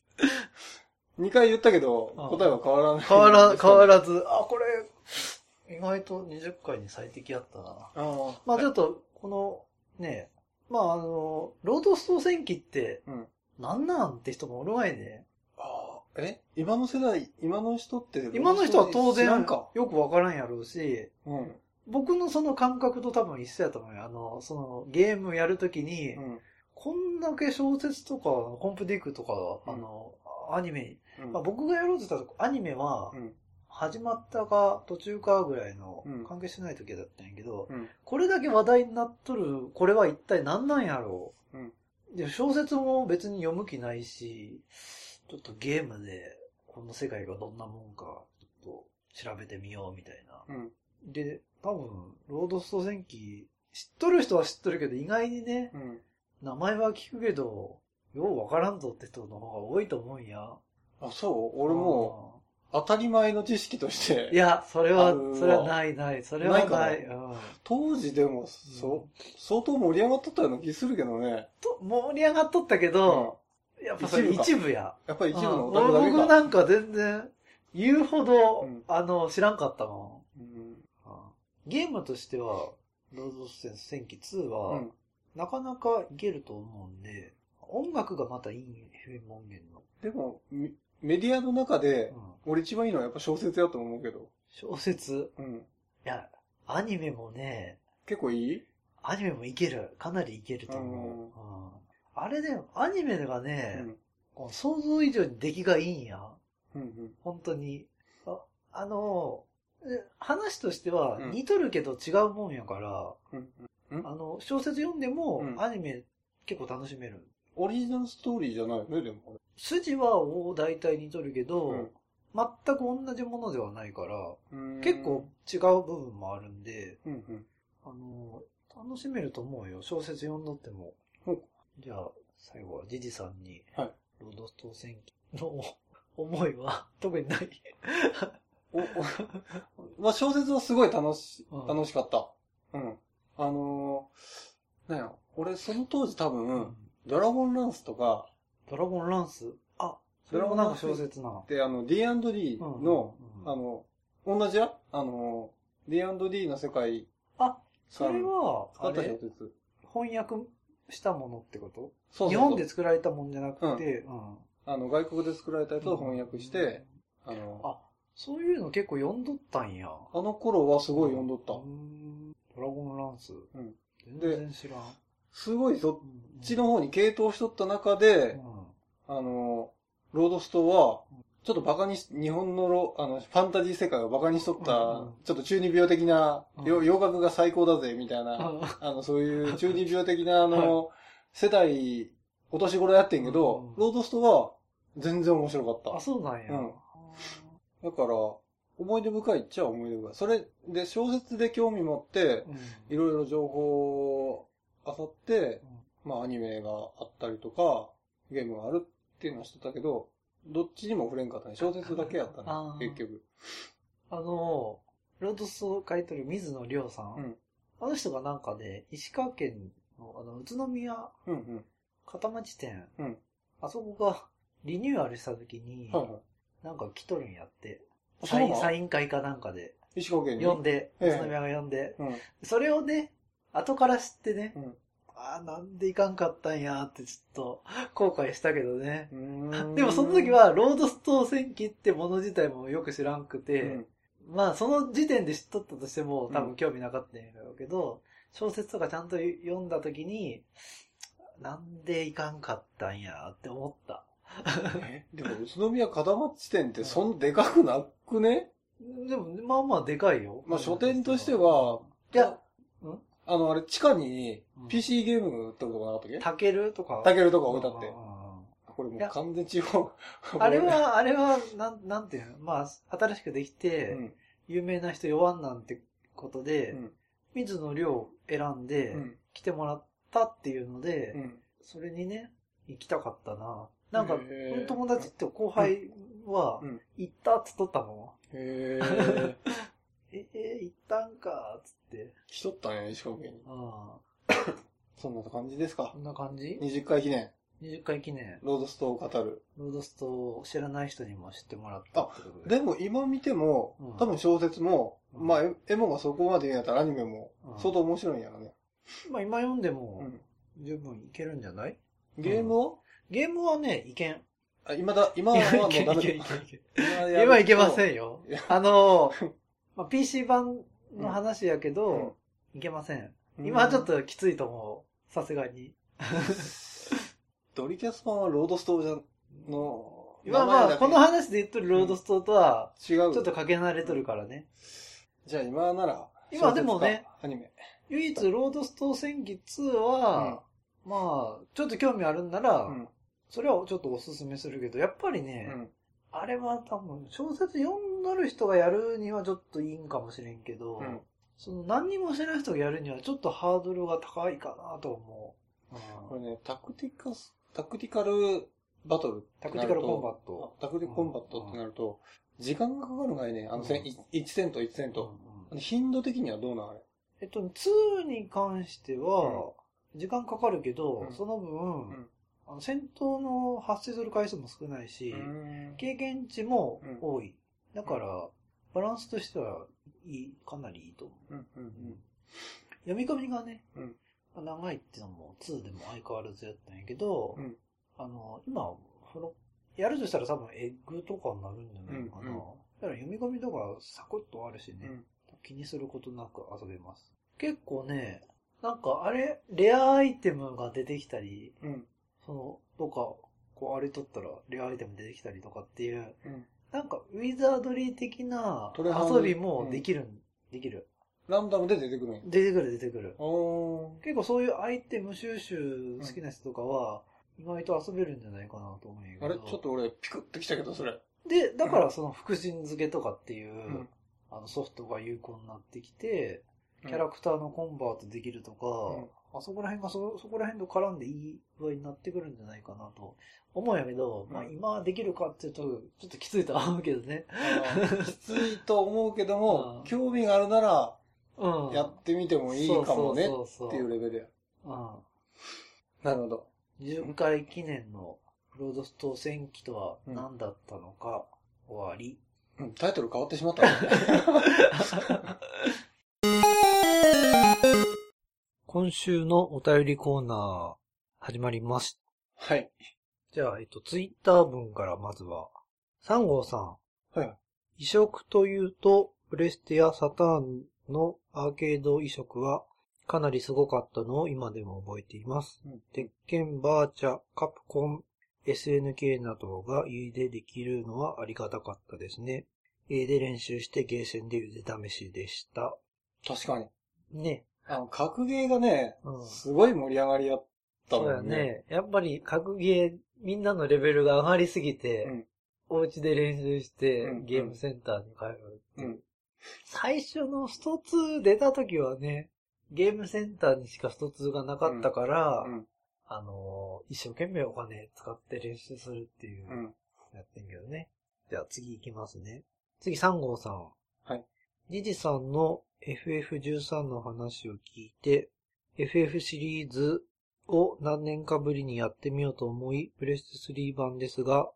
2回言ったけど、答えは変わらない。変わら、変わらず、あ、これ、意外と20回に最適やったな。ああ。まあちょっと、この、ね、まああの、ロードスト戦記って、うん。なんなんって人もおるわいね。ああ。え？今の世代、今の人って、今の人は当然。よくわからんやろうし、うん。僕のその感覚と多分一緒やと思うよ。あの、その、ゲームやるときに、うん。こんだけ小説とか、コンプディックとか、うんあの、アニメ、うんまあ僕がやろうとしたら、アニメはう、ん。始まったか途中かぐらいのうん関係してない時だったんやけど、うん。これだけ話題になっとる、これは一体何なんやろう、うんで、小説も別に読む気ないし、ちょっとゲームでこの世界がどんなもんか、ちょっと調べてみようみたいな。うん。で、多分、ロードスト戦記、知っとる人は知っとるけど、意外にね、うん。名前は聞くけど、ようわからんぞって人の方が多いと思うんや。あ、そう？俺も、当たり前の知識としいて、や、それはそれはないない、それはないかなない。うん当時でも、そう、相当盛り上がっとったような気するけどね。と盛り上がっとったけど、やっぱそれ一部や。やっぱり一部のオうんタクだけか。僕なんか全然、言うほど、うんあの、知らんかったもうん。ゲームとしては、ロードス戦記2は、うん。なかなかいけると思うんで、音楽がまたいいもんげんの。でも、メメディアの中でう、ん俺一番いいのはやっぱ小説やと思うけど。小説？うん。いや、アニメもね、結構いい？アニメもいける。かなりいけると思う。うんあれね、アニメがうね、う想像以上に出来がいいんや。うん。本当に。ああの、え話としてはうん似とるけど違うもんやから、うん。うん。あの、小説読んでもうんアニメ結構楽しめる。オリジナルストーリーじゃないよね、でもこ筋は大体似とるけど、うん全く同じものではないから、結構、違う部分もあるんで、うんうん。あの、楽しめると思うよ。小説読んどっても。じゃあ、最後はジジさんに、はいロードスト戦記の 思いは 特にない。お、お、まあ小説はすごい楽し、うん楽しかった。うん。あのー、なんやろ、俺その当時多分、ドラゴンランスとか、ドラゴンランス？あ、それもなんか小説な。で、あの、D&D の、うんあの、同じや？あの、D&D の世界あ、それは、使ったあれ？小説。翻訳したものってこと？そうそう日本で作られたもんじゃなくて、うん。あの、外国で作られたやつを翻訳して、あの、あ、そういうの結構読んどったんや。あの頃はすごい読んどった。う。ん。ドラゴンランス。うん。全然知らん。すごいそっこちの方に傾倒しとった中で、あの、ロードストは、ちょっとバカにし、日本のロあの、ファンタジー世界をバカにしとった、うんうん。ちょっと中二病的な、うん。よ洋楽が最高だぜ、みたいな、あの、そういう 中二病的な、あの、世代、お年頃やってんけど、うん。ロードストは全然面白かあ、っそうなんや。うん。た。だから、思い出深いっちゃ思い出深い。それで小説で興味持って、うん。いろいろ情報を漁って、まあアニメがあったりとか、ゲームがあるっていうのは知ってたけど、どっちにも触れんかったね。小説だけやったねあ、ー結局。あの、ロードスを書いてる水野亮さん。うんあの人がなんかで、石川県の、あの、宇都宮うんうん。片町店。うんあそこがリニューアルした時に、はいはい。なんか来とるんやって。あそうなんサインサイン会かなんかで。石川県に？読んで、ええ宇都宮が読んで。うん。それをね、後から知ってね、うんあーなんでいかんかったんやってちょっと後悔したけどね。でもその時、は、ロードストー戦記ってもの自体もよく知らんくうて、ん。まあその時点で知っとったとしても多分興味なかったんやろうけど、小説とかちゃんと読んだ時に、なんでいかんかったんやって思った。え？でも宇都宮片町地点ってそんなでかくなくね？でも、まあまあでかいよ。まあ書店としては、いや、あの、あれ、地下にうん PC ゲームってことがなかったっけ？タケルとか？タケルとか置いてあってうん。これもいうや完全地方。あれは、あれは、なん、なんていうの？まあ、新しくできうて、ん、有名な人弱んなんてことで、うん水野亮を選んでうん、来てもらったっていうので、うん。それにね、行きたかったな。なんか、友達って後輩はうん、行ったっつっとったも。ん。え、え、行ったんかっつって。来とったんや、石川県に。あ そんな感じですか？あ、こ。んな感じ？20回記念、?20 回記念、ロードストを語る。ロードストを知らない人にも知ってもらったってことでも今見てもうん、多分小説も、うんまあ、エエモがそこまでやったらアニメもうん相当面白いんやろね。まあ今読んでうもん。十分いけるんじゃない？ゲームを、ゲームはね、いけん。あ、今だ、今はもうダメいけいけいけ今今いけまん。せんよ。あの、まあ、PC 版の話やけど、いけません。今はちょっと。ときついと思う。さすがに。ドリキャス版はロードストじゃ、の、まあまあ、この話で言っとるロードストーとは、違う。ちょっとかけ離れとるからね。じゃあ今なら、今でもねアニメ。唯一ロードストー戦記2は、まあ、ちょっと興味あるんなら、うん。それはちょっとおすすめするけど、やっぱりね、うん。あれは多分、小説読んどる人がやるにはちょっといいんかもしれんけど、うん。その何にもしない人がやるにはちょっとハードルが高いかなと思う。これね、タクティカス、タクティカルバトルタク。ティカルコンバット。あタクティカルコンバットってなると、時間がかかるがいね、あの、うん1戦と1戦うんと。うん頻度的にはどうなん？あれえっと、2に関しては、時間かかるけど、うんその分、んあの戦闘の発生する回数も少ないし、うん経験値も多い。だから、バランスとしてはいい、かなりいいと思う。うんうん読み込みがね、うん。まあ長いっていうのも2でも相変わらずやったんやけど、うん。あの、今、その、やるとしたら多分エッグとかになるんじゃないかな。うんうん。だから読み込みとかサクッとあるしね、うん。気にすることなく遊べます。結構ね、なんかあれ、レアアイテムが出てきたり、うん。その、とか、こうあれ取ったらレアアイテム出てきたりとかっていう、うんなんかウィザードリー的な遊びもできる、できる。ランダムで出てくるんや。出てくる出てくる。結構そういうアイテム収集好きな人とかは、意外と遊べるんじゃないかなと思うけど。あれ？ちょっと俺ピクってきたけど、それ。で、だからその福神漬けとかっていう、んあのソフトが有効になってきて、うんキャラクターのコンバートできるとか、んあそこら辺がそ、そこら辺と絡んでいい具合になってくるんじゃないかなと思うんやけど、まあうん今できるかっていうと、ちょっときついとは思うけどね。きついと思うけどもう、ん興味があるなら、うん。やってみてもいいかもね、っていうレベルや。うん。なるほど。10回記念のロードスト戦記とは何だったのか、終わり。うんタイトル変わってしまったね。今週のお便りコーナー、始まります。はい。じゃあ、えっと、ツイッター文からまずは、3号さん。はい。移植というと、プレステやサターンのアーケード移植はかなりすごかったのを今でも覚えています。うん鉄拳、バーチャ、カプコン、SNK などが家でできるのはありがたかったですね。家で練習してゲーセンで腕試しでした。確かに。ね。あの、格ゲーがね、うんすごい盛り上がりやったそうもんね。やね。やっぱり格ゲー、みんなのレベルが上がりすぎて、うんお家で練習して、うんゲームセンターに通うっていううん。最初のスト2出た時はね、ゲームセンターにしかスト2がなかったから、うん。あのー一生懸命お金使って練習するっていう、うん。やってんけどね。じゃあ次行きますね。次3号さん。はい。ジジさんの FF13 の話を聞いて、FF シリーズを何年かぶりにやってみようと思い、プレステ3版ですが、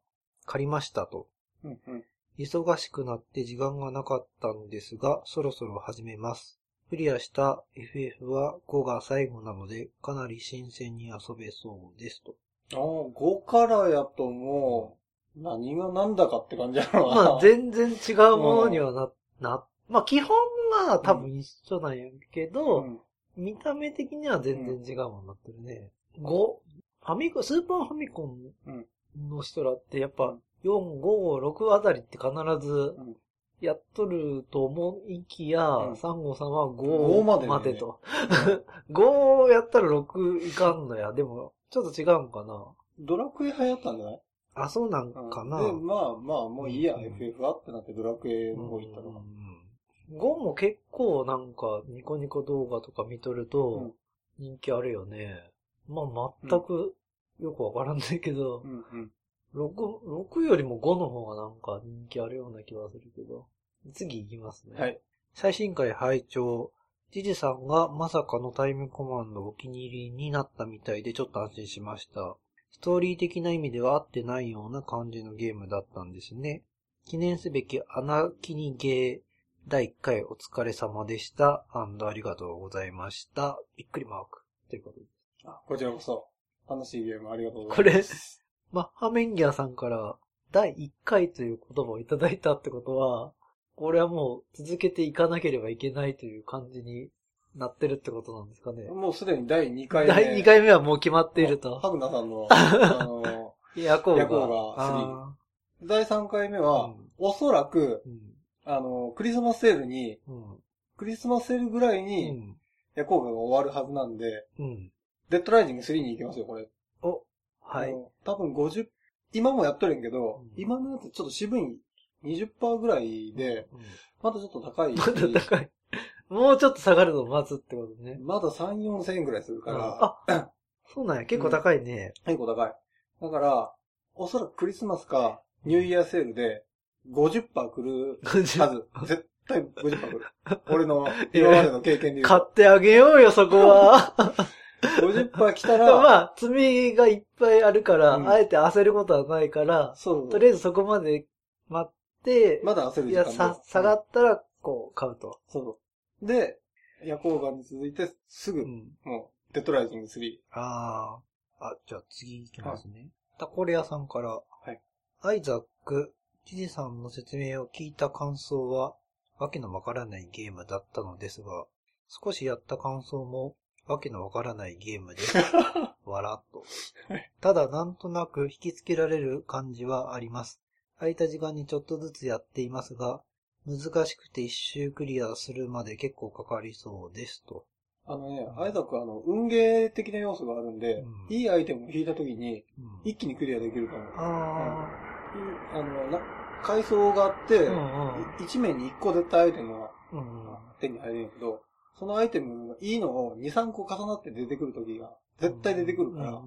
借りましたと。うん。うん。忙しくなって時間がなかったんですが、そろそろ始めます。クリアした FF は5が最後なので、かなり新鮮に遊べそうですと。ああ、5からやともう、何が何だかって感じやろな。まあ、全然違うものにはな、な、まあ、基本が多分一緒なんやけど、うん見た目的には全然違うものになってるね。5、ファミコン、スーパーファミコンの人らってやっぱ4、5、6あたりって必ずんやっとると思いきや、うん3号さんは5 5までと。5やったら6いかんのや。でも、ちょっと違うんかな。ドラクエ流行ったんじゃない？あ、そうなんかな。で、まあまあ、もういいや、うん FF はってなってドラクエの方行ったのか。5も結構なんかニコニコ動画とか見とると人気あるよね。まあ全くよくわからんないけど、うんうん。6、6よりも5の方がなんか人気あるような気がするけど。次行きますね。はい。最新回拝聴ジジさんがまさかのタイムコマンドお気に入りになったみたいでちょっと安心しました。ストーリー的な意味では合ってないような感じのゲームだったんですね。記念すべき穴キニゲー第1回お疲れ様でした。アンドありがとうございました。びっくりマーク。ということで。あこちらこそ、楽しいゲームありがとうござこれいます。、マッハメンギアさんから第1回という言葉をいただいたってことは、これはもう続けていかなければいけないという感じになってるってことなんですかね。もうすでに第2回目。第2回目はもう決まっていると。ハグナさんの、あの、ヤコウが。ヤコウがあ第3回目ーは、おそらく、うん。あの、クリスマスセールに、うん。クリスマスセールぐらいうに、ん。ヤコウが終わるはずなんで、うん。デッドライジング3に行きますよ、これ。お、はい。多分50、今もやっとるんやけど、うん今のやつちょっと渋い20%ぐらいで、うん、まだちょっと高いし。ま だ高い。もうちょっと下がるのを待つってことね。まだ3、4千円ぐらいするから、あ、そうなんや。結構高いね。結構高い。だから、おそらくクリスマスかニューイヤーセールで50%来るはず。絶対50%来る。俺の今までの経験で言うと。買ってあげようよ、そこは。50%来たら、まあ、積みがいっぱいあるから、うんあえて焦ることはないから、そうとりあえずそこまで待って、まだ焦るいや、時間さ、下がったら、こう、買うと。そうそう。で、夜行ガに続いてすぐ、うん。もう、デッドライジング3。ああ。あ、じゃあ次行きますね。タコレアさんから。はい。アイザック、ジジさんの説明を聞いた感想は、わけのわからないゲームだったのですが、少しやった感想も、わけのわからないゲームです。わらっと。ただ、なんとなく引きつけられる感じはあります。空いた時間にちょっとずつやっていますが、難しくて一周クリアするまで結構かかりそうですと。あのね、アイザックはあの、運ゲー的な要素があるんで、うんいいアイテムを引いた時に、うん一気にクリアできるかも。ああの、な、階層があって、あ。うんうん。一面に一個絶対アイテムが手に入るんやけど、そのアイテムがいいのを2、3個重なって出てくる時が絶対出てくるから、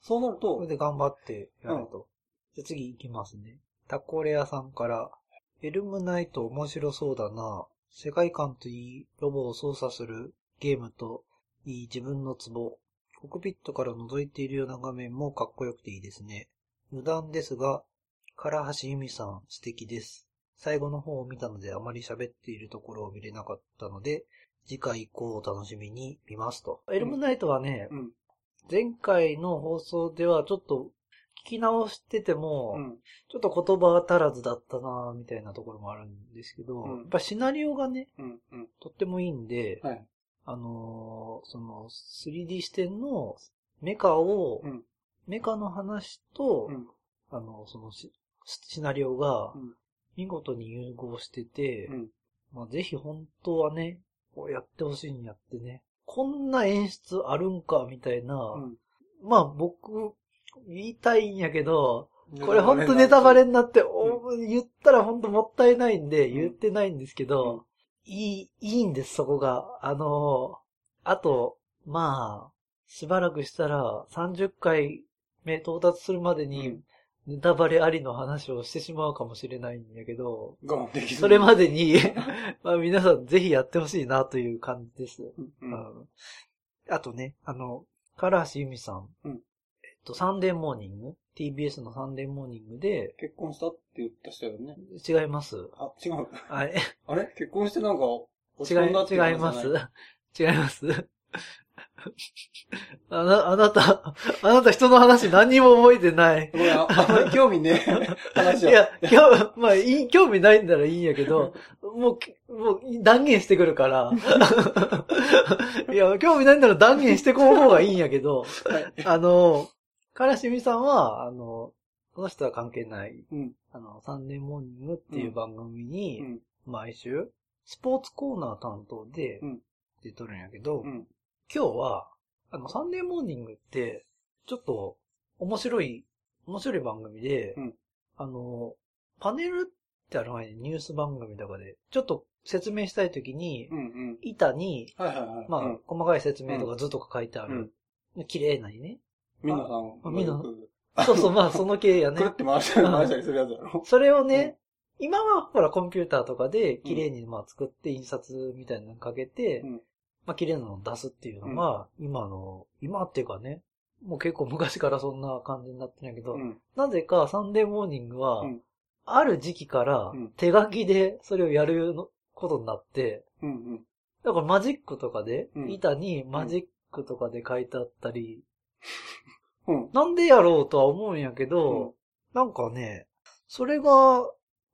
そうなるそれと、で頑張ってやると。じゃあ次行きますね。タコレアさんから、エルムナイト面白そうだな。世界観といい、ロボを操作するゲームといい自分のツボ。コックピットから覗いているような画面もかっこよくていいですね。無断ですが、唐橋由美さん素敵です。最後の方を見たのであまり喋っているところを見れなかったので、次回以降を楽しみに見ますと。エルムナイトはね、うん。前回の放送ではちょっと聞き直してても、うん。ちょっと言葉足らずだったなみたいなところもあるんですけど、うんやっぱシナリオがね、うん。うん。とってもいいんで、はい。あのーその 3D 視点のメカを、うん。メカの話と、うん。あの、そのシシナリオがうん見事に融合してて、うん。まあ、ぜひ本当はね、こうやってほしいんやってね。こんな演出あるんか、みたいな、うん。まあ僕、言いたいんやけど、これほんとネタバレになって、お言ったらほんともったいないんでうん言ってないんですけど、いい、いいんです、そこが。あの、あと、まあ、しばらくしたら30回目到達するまでにうんネタバレありの話をしてしまうかもしれないんやけど、我慢できそれまでに、まあ皆さんぜひやってほしいなという感じです。うん。あとね、あの、唐橋ユミさん。うんえっと、サンデーモーニング ?TBS のサンデーモーニングで、結婚したって言った人よね。違います。あ、違う。あれ、あれ？結婚してなんか、落ち込んだってい？う違います。違います。あな、あなた、あなた人の話何にも覚えてない。ごめん、ああんまり興味ねえ 話は。いや、興味、まあ、いい興味ないんならいいんやけど、もうき、もう断言してくるから。いや、興味ないんなら断言してこう方がいいんやけど、はい。あの、からしみさんは、あの、この人は関係ない、うん。あの、サンデーモーニングっていう番組に、うん。毎週、スポーツコーナー担当でうん出とるんやけど、うん。今日は、あの、サンデーモーニングって、ちょっと、面白い、面白い番組で、うんあの、パネルってある前にニュース番組とかで、ちょっと説明したいときに、うん。うん。板に、はいはいはい。まあ、うん細かい説明とか図とか書いてある、綺麗なにね。みんなさん。あみんな そうそう、まあ、その系やねくる。って回したり回したりするやつやろ。それをね、今はほらコンピューターとかで綺麗にまあ作って印刷みたいなのかけて、うんまあ綺麗なのを出すっていうのが、今の、今っていうかね、もう結構昔からそんな感じになってるんやけど、うん。なぜかサンデーモーニングは、うんある時期からうん手書きでそれをやるのことになって。だからマジックとかで、うん板にマジックとかで書いてあったり、うん。なんでやろうとは思うんやけど、なんかね、それが、あ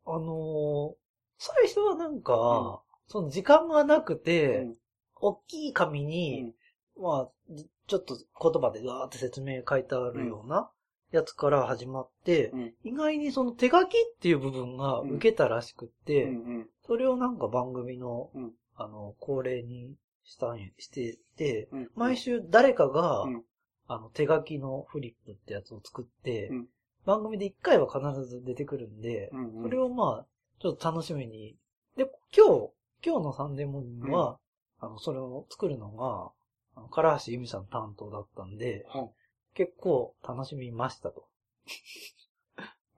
のー最初はなんか、うんその時間がなくうて、ん。大きい紙に、まあ、じちょっと言葉でわーって説明書いてあるようなやつから始まって、うん。意外にその手書きっていう部分が受けたらしくって、うん。それをなんか番組の、うんあの、恒例にしたんやしてて、うん。毎週誰かが、うんあの、手書きのフリップってやつを作って、うん番組で一回は必ず出てくるんで、うんうんそれをまあ、ちょっと楽しみに。で、今日、今日のサンデーモーニングは、あの、それを作るのが、あの、唐橋ユミさん担当だったんで、はい。結構楽しみましたと。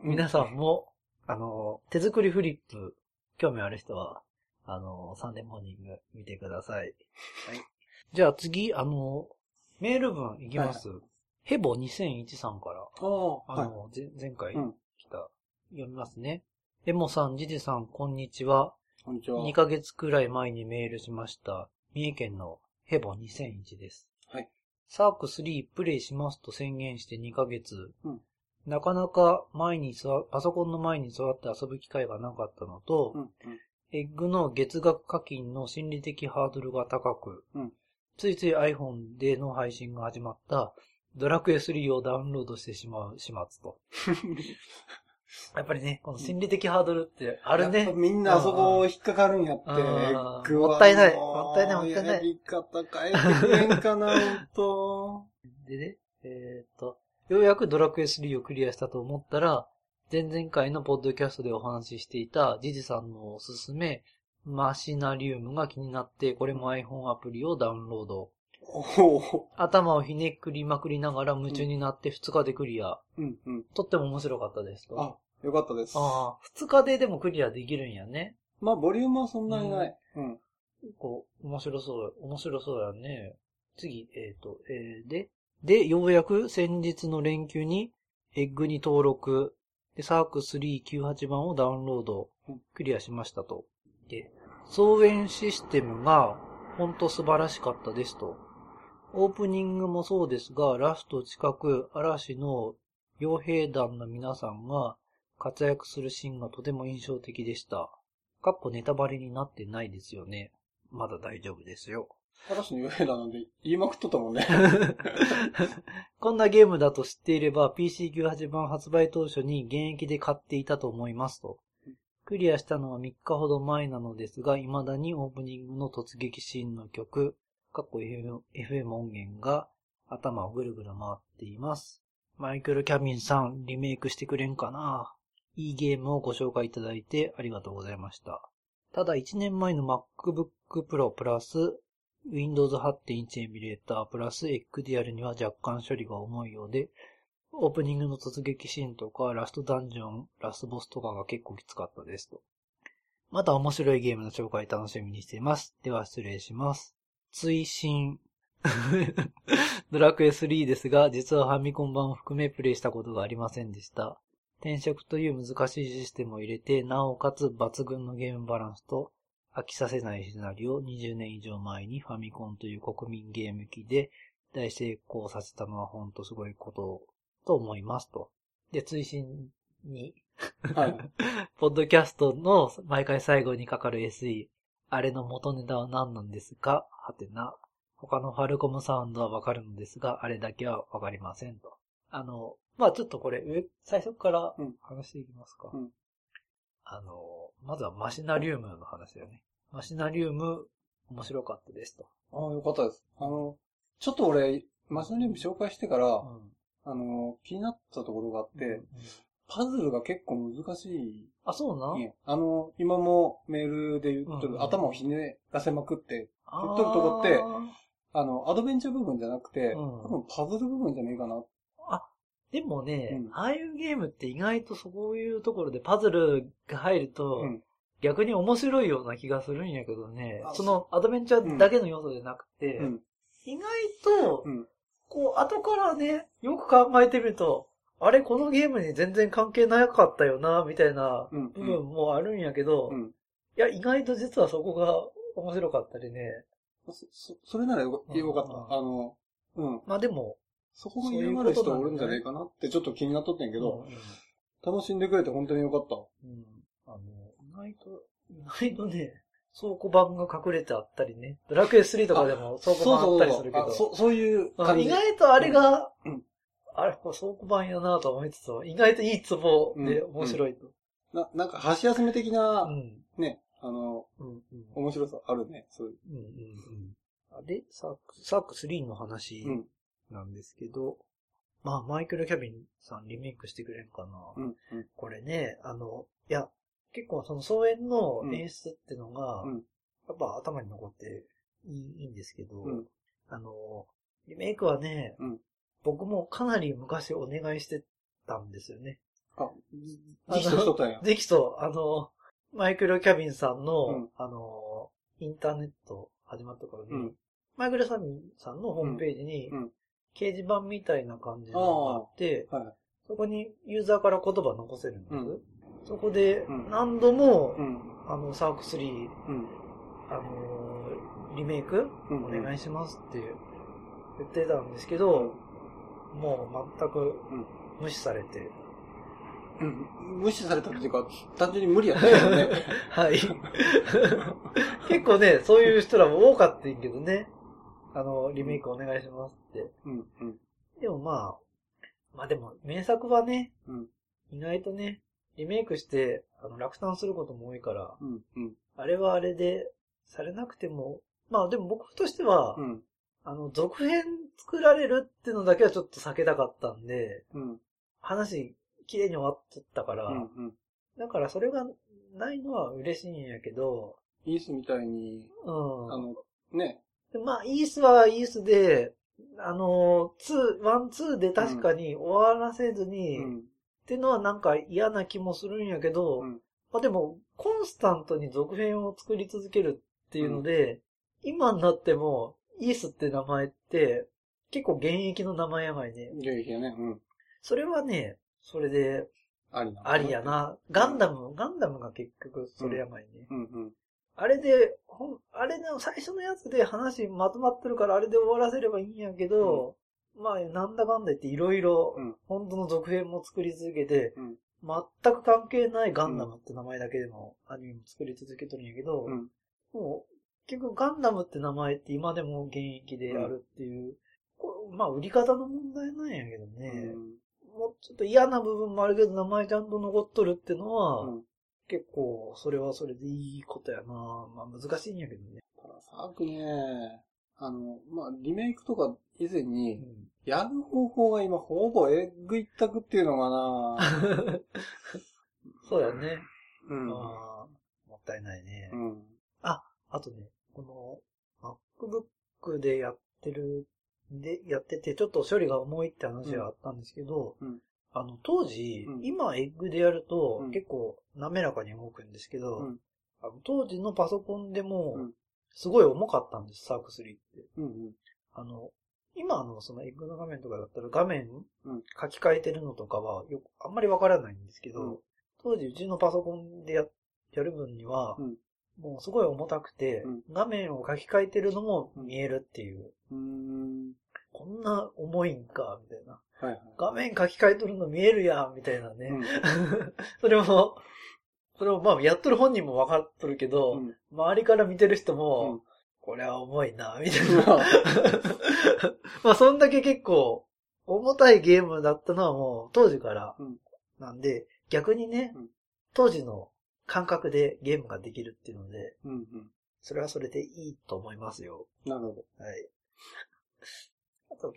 うん皆さんも、あの、手作りフリップ、興味ある人は、あの、サンデーモーニング見てください。はい。じゃあ次、あの、メール文いきます。ヘボ2001さんから、あの、ぜ前回うん来た、読みますね。エモさん、ジジさん、こんにちは。こんにちは。2ヶ月くらい前にメールしました。三重県のヘボ2001です。はい。サーク3プレイしますと宣言して2ヶ月。うんなかなか前に座、パソコンの前に座って遊ぶ機会がなかったのと、うん。うん。エッグの月額課金の心理的ハードルが高く、うんついつい iPhone での配信が始まったドラクエ3をダウンロードしてしまう始末と。やっぱりね、この心理的ハードルってあるね。みんなあそこ引っかかるんやって。もったいないもったいないもったいないやり方変えてくれんかな、と。でね、えーっと、ようやくドラクエ3をクリアしたと思ったら、前々回のポッドキャストでお話ししていたジジさんのおすすめ、マシナリウムが気になって、これも iPhone アプリをダウンロード。頭をひねくりまくりながら夢中になって2日でクリア。うんうん。とっても面白かったですと。あ、よかったです。ああ、2日ででもクリアできるんやね。まあ、ボリュームはそんなにない。うん。結構面白そう、面白そうやね。次、えっ、と、えーで、で、ようやく先日の連休に、エッグに登録、で、サーク398番をダウンロードうん、クリアしましたと。で、操演システムが、ほんと素晴らしかったですと。オープニングもそうですが、ラスト近く、嵐の傭兵団の皆さんが活躍するシーンがとても印象的でした。かっこネタバレになってないですよね。まだ大丈夫ですよ。嵐の傭兵だなんで言いまくっとったもんね。こんなゲームだと知っていれば PC98 版発売当初に現役で買っていたと思いますと。クリアしたのは3日ほど前なのですが、未だにオープニングの突撃シーンの曲、かっこ FM, 音源が頭をぐるぐる回っています。マイクル・キャビンさん、リメイクしてくれんかな？いいゲームをご紹介いただいてありがとうございました。ただ1年前の MacBook Pro プラス Windows 8.1エミュレータープラス XDR には若干処理が重いようで、オープニングの突撃シーンとか、ラストダンジョン、ラスボスとかが結構きつかったですと。また面白いゲームの紹介楽しみにしています。では失礼します。追伸。ドラクエ3ですが、実はファミコン版を含めプレイしたことがありませんでした。転職という難しいシステムを入れて、なおかつ抜群のゲームバランスと、飽きさせないシナリオを20年以上前にファミコンという国民ゲーム機で大成功させたのは本当すごいことと思いますと。で、追伸に、はい。ポッドキャストの毎回最後にかかる SE、あれの元ネタは何なんですかはてな。他のファルコムサウンドはわかるのですが、あれだけはわかりませんと。あの、まあちょっとこれ、上最初からうん話していきますか。うんあの、まずはマシナリウムの話だよね。マシナリウム、面白かったですと。ああ、よかったです。あの、ちょっと俺、マシナリウム紹介してから、うんあの、気になったところがあって、うんパズルが結構難しい、あ、そうなんね。あの、今もメールで言ってる、うん頭をひねらせまくって、あ言っとるとこってあの、アドベンチャー部分じゃなくて、うん多分パズル部分じゃねえかな。でもね、うんああいうゲームって意外とそういうところでパズルが入ると、うん。逆に面白いような気がするんやけどねあ、そのアドベンチャーだけの要素じゃなくて、うん。意外とう、ん。こう、後からね、よく考えてみると、あれ、このゲームに全然関係なかったよな、みたいなうん。部分もあるんやけど、うん。いや、意外と実はそこが面白かったりね。そ、そそれならようんよかった。あの、うん。まあでも、そこが嫌がる人おるんじゃないかなってちょっと気になっとってんけど、うん楽しんでくれて本当によかった。うん。あの、意外と、意外とね、倉庫版が隠れてあったりね。ドラクエ3とかでも倉庫版あったりするけど。あそそういううん感じ。意外とあれが、うんあれ、これ倉庫版やなと思いつつも、意外といいツボで面白いと。な、なんか箸休め的うな、ん。ね、あの、うん。うん。面白さあるね。そういう。うん。うん。うん。あで、サーク、サーク3の話うん。なんですけど、まあ、マイケル・キャビンさんリメイクしてくれるかな。うん。うん。これね、あの、いや、結構その総演の演出っていうのが、うんやっぱ頭に残っていいいいんですけど、うんあの、リメイクはね、うん僕もかなり昔お願いしてたんですよね。あ、ギヒトしとったんや。できそう、あの、マイケル・キャビンさんの、うんあの、インターネット始まった頃に、うんマイケル・キャビンさんのホームページに、うんうん掲示板みたいな感じのがあって、はい。そこにユーザーから言葉残せるんです。うんそこでうん何度も、うん。あの、サーク3、うん。あのーリメイク、うんお願いしますって言ってたんですけど、もう全くうん無視されて、うん。無視されたっていうか、単純に無理やったよね。はい。結構ね、そういう人らも多かったんやけどね。あの、リメイクお願いしますって。うん。うん。でもまあ、まあでも、名作はね、うん意外とね、リメイクして、あの、落胆することも多いから、うん。うん。あれはあれで、されなくても、まあでも僕としては、うん。あの、続編作られるっていうのだけはちょっと避けたかったんで、うん。話、綺麗に終わっとったから、うん。うん。だからそれがないのは嬉しいんやけど、イースみたいに、うん。あの、ね。でまあ、イースはイースで、あの、2、 one、two で確かに終わらせずに、っうん。ていうのはなんか嫌な気もするんやけど、うんまあでも、コンスタントに続編を作り続けるっていうので、今になっても、イースって名前って、結構現役の名前やばいね。現役やね。うん。それはね、それで、ありな。ありや。な。ガンダム、ガンダムが結局それやばいね。うん。うん。あれで、ほん、あれの最初のやつで話まとまってるからあれで終わらせればいいんやけど、まあ、なんだかんだ言っていろいろうん、本当の続編も作り続けて、うん全く関係ないガンダムって名前だけでもアニメも作り続けてるんやけど、うん。もう、結局ガンダムって名前って今でも現役であるっていう、まあ売り方の問題なんやけどね、もうちょっと嫌な部分もあるけど名前ちゃんと残っとるってのは、うん。結構それはそれでいいことやなまあ難しいんやけどね。たださーくね、あの、まあ、リメイクとか以前うに、んやる方法が今ほぼエッグ一択っていうのかな そうやね。うん。ああもったいないね。うん。あとね、この MacBook でやってる、で、やってて、ちょっと処理が重いって話があったんですけど、うん。あの、当時、うん。今エッグでやると、うん。結構滑らかに動くんですけど、うん。あの当時のパソコンでもうん、すごい重かったんです、サーク3って。うん。うん。あの、今のそのエッグの画面とかだったら画面うん。書き換えてるのとかはよくあんまりわからないんですけど、うん。当時うちのパソコンでややる分には、うん。もうすごい重たくて、うん。画面を書き換えてるのも見えるっていう、うーん。こんな重いんか、みたいな。はいはい。画面書き換えとるの見えるやん、みたいなね。うん それも、それもまあやっとる本人も分かっとるけど、うん周りから見てる人うも、んこれは重いな、みたいな。まあそんだけ結構、重たいゲームだったのはもう当時からうんなんで、逆にね、うん当時の感覚でゲームができるっていうので、うんうん。それはそれでいいと思いますよ。なるほど。はい。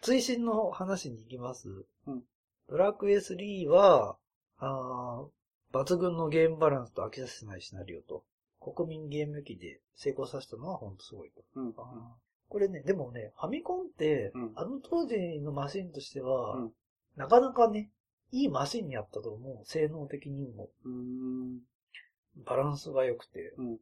追伸の話に行きます？うんドラクエ3は、あー抜群のゲームバランスと飽きさせないシナリオと、国民ゲーム機で成功させたのは本当すごいと。うん。これね、でもね、ファミコンって、うんあの当時のマシンとしては、うんなかなかね、いいマシンにあったと思う。性能的にも、うーん。バランスが良くて、うん。うん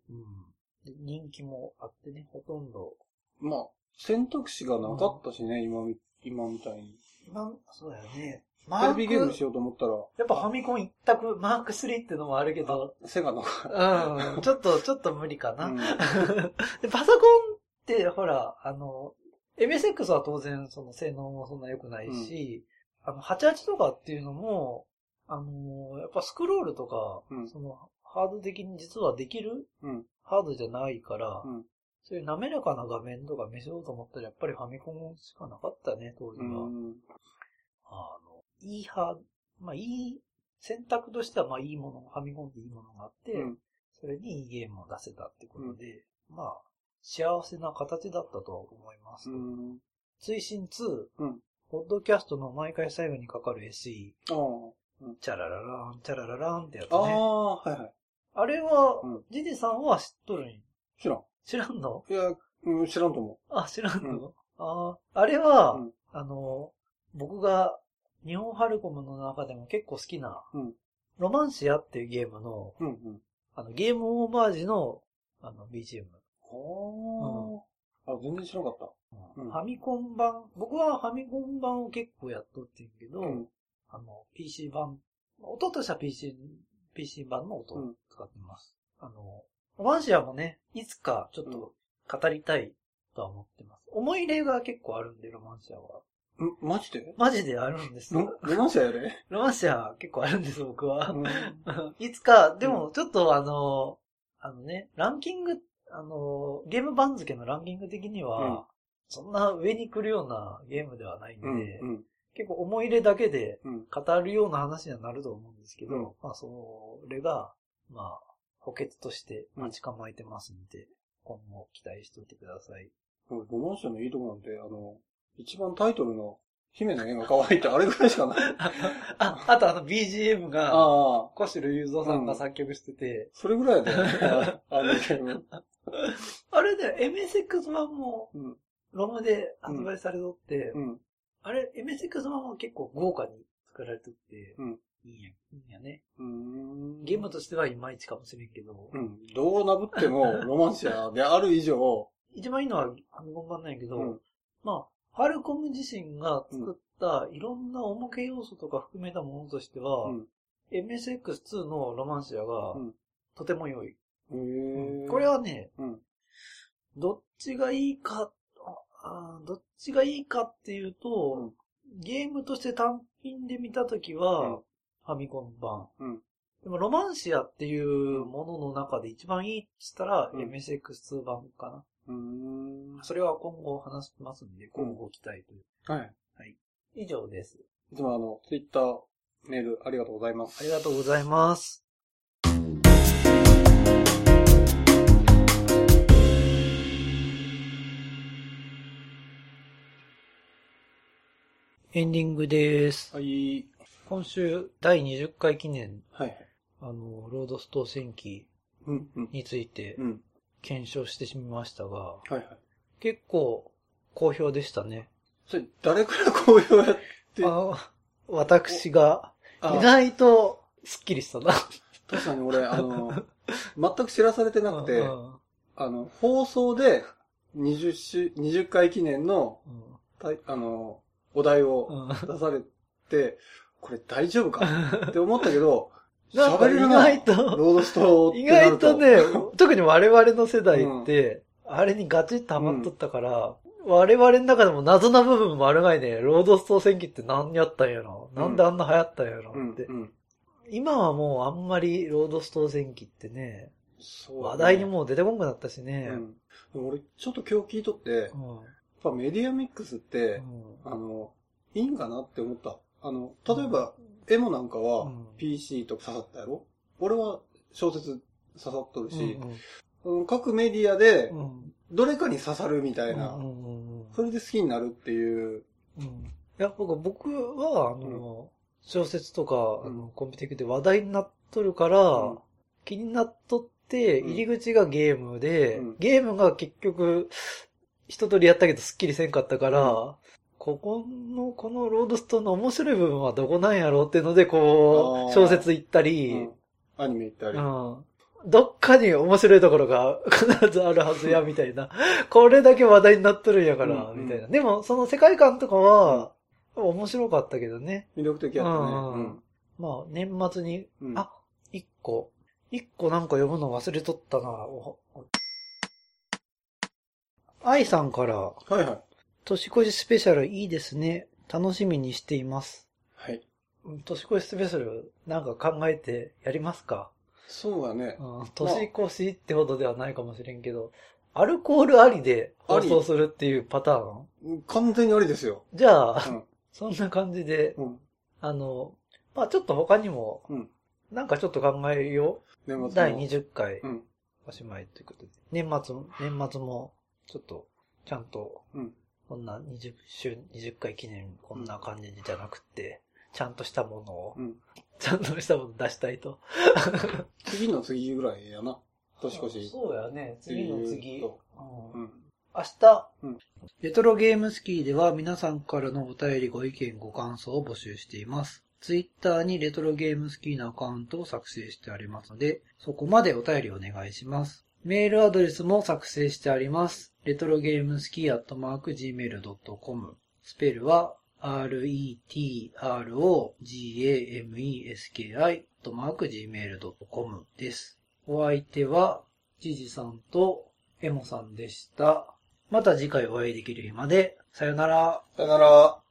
で人気もあってね、ほとんど。まあ、選択肢がなかったしね、今み、今みたいに。今、そうだよね。テレビゲームしようと思ったら、やっぱファミコン一択、マーク3ってのもあるけど、セガの。うん、ちょっと、ちょっと無理かな。うん でパソコンって、ほら、あの、MSX は当然その性能もそんな良くないし、あの、88とかっていうのも、あの、やっぱスクロールとか、うんその、ハード的に実はできるうん。ハードじゃないから、うんそういう滑らかな画面とか見せようと思ったら、やっぱりファミコンしかなかったね、当時うは。ん。あの、いいハード、まあいい、選択としてはまあいいもの、ファミコンっていいものがあって、うんそれにいいゲームを出せたってことで、まあ、幸せな形だったとは思います。うん。追伸2、うんポッドキャストの毎回最後にかかる SE、ああ。チャラララン、チャララランってやつああ、ね。はいはい。あれは、うんジジさんは知っとるん知らん。知らんの？いや、うん、知らんと思あ、知らんの、うんああ、あれは、うんあの、僕が日本ハルコムの中でも結構好きな、うんロマンシアっていうゲームの、う。うんうん。あの、ゲームオーバージの、あの、BGM。はあ。あ、全然知らなかった。うんファミコン版、僕はファミコン版を結構やっとってんけど、うん。あの、PC 版、音としては PC、PC 版の音を使ってます。あの、ロマンシアもね、いつかちょっと語りたいとは思ってます。思い入れが結構あるんで、ロマンシアは。ん、マジで？マジであるんです。ロロマンシアやで？ロマンシア結構あるんです、僕は。うん。いつか、でもちょっとあの、あのね、ランキング、あの、ゲーム番付のランキング的には、うんそんな上に来るようなゲームではないんで、うん。うん。結構思い入れだけでうん。語るような話にはなると思うんですけど、うんまあそれが、まあ、補欠として待ち構えてますんで、今後期待しておいてください。ロマンシアのいいとこなんて、あの、一番タイトルの姫の絵が可愛いってあれぐらいしかない。あ、あとあの BGM が、ああ。小城雄三さんが作曲してて、それぐらいだよね。あのゲーム。あれね、MSX 版もうん。ロムで発売されとって、うん。あれ、MSX 版は結構豪華に作られてて、うんいいんや、いいんやね。うん。ゲームとしてはいまいちかもしれんけど、うん。どうなぶっても、ロマンシアである以上、一番いいのはファミコン版なんやけど、うんまあ、ファルコム自身が作ったいろんなおまけ要素とか含めたものとしては、うん。MSX2 のロマンシアがうんとても良い。へえ。これ、はね、うん。どっちがいいか、ああどっちがいいかっていうと、ゲームとして単品で見たときは、うんファミコン版。うんでも、ロマンシアっていうものの中で一番いいって言ったら、うん MSX2 版かな。うん。それは今後話しますんで、今後期待という。はい。以上です。いつもあの、ツイッター、メールありがとうございます。ありがとうございます。エンディングです。はい。今週第20回記念、はいはい。あの、ロードストー戦記。についてうん。検証してみましたが、はいはい。結構好評でしたね。それ、誰から好評やって、あ私があ意外とスッキリしたな。確かに俺、あの、全く知らされてなくて、うんあの、放送で20週、20回記念の、うんあの、お題をうん出されて、これ大丈夫か？って思ったけど、喋れるな。外と、ロードストって意外とね、特に我々の世代って、あれにガチッとハマっとったから、我々の中でも謎な部分もあるがいね、ロードスト戦記って何やったんやろ、なんであんな流行ったんやろ？って。うんうん。今はもうあんまりロードスト戦記ってね、ね話題にもう出てこんくなったしね。うん。俺、ちょっと今日聞いとって、やっうんぱメディアミックスって、うんあの、いいんかなって思った。あの、例えば、エモなんかうはん PC と刺さったやろ？俺は小説刺さっとるし、うんうん各メディアでう、ん。どれかに刺さるみたいな、うんうんうんそれで好きになるっていう、うん。いや、僕僕は、あの、小説とか、あうん。の、コンピューティックで話題になっとるから、うん。気になっとって、うん。入り口がゲームで、うん。ゲームが結局、一通りやったけどスッキリせんかったから、うここの、このロードストーンの面白い部分はどこなんやろうっていうので、こう、小説行ったうり、んアニメ行ったり。うんどっかに面白いところが必ずあるはずや、みたいな。これだけ話題になっとるんやから、うんみたいな。でも、その世界観とかは、面白かったけどね。魅力的やったね。うんうんまあ、年末に、うんあ、一個。一個なんか読むの忘れとったな。お愛さんから、はいはい。年越しスペシャルいいですね。楽しみにしています。はい。うん年越しスペシャル、なんか考えてやりますか？そうだね。うん年越しってほどではないかもしれんけど、アルコールありで放送するっていうパターン？完全にありですよ。じゃあ、うん。そんな感じで、うん。あの、まあちょっと他にも、うん。なんかちょっと考えよう。年第20回うん。おしまいということで。年末も、年末も、ちょっと、ちゃんと、うん。こんな20周、20回記念、こんな感じじゃなくて、ちゃんとしたものを、うん。ちゃんとしたもの出したいと。次の次ぐらいやな。年越し。そうやね。次の次。うん。明日、うんレトロゲームスキーでは皆さんからのお便りご意見ご感想を募集しています。ツイッターにレトロゲームスキーのアカウントを作成してありますので、そこまでお便りお願いします。メールアドレスも作成してあります。レトロゲームスキーアットマーク Gmail.com スペルは retrogameski アットマーク Gmail.com です。お相手は、ジジさんとエモさんでした。また次回お会いできる日まで、さよなら。さよなら。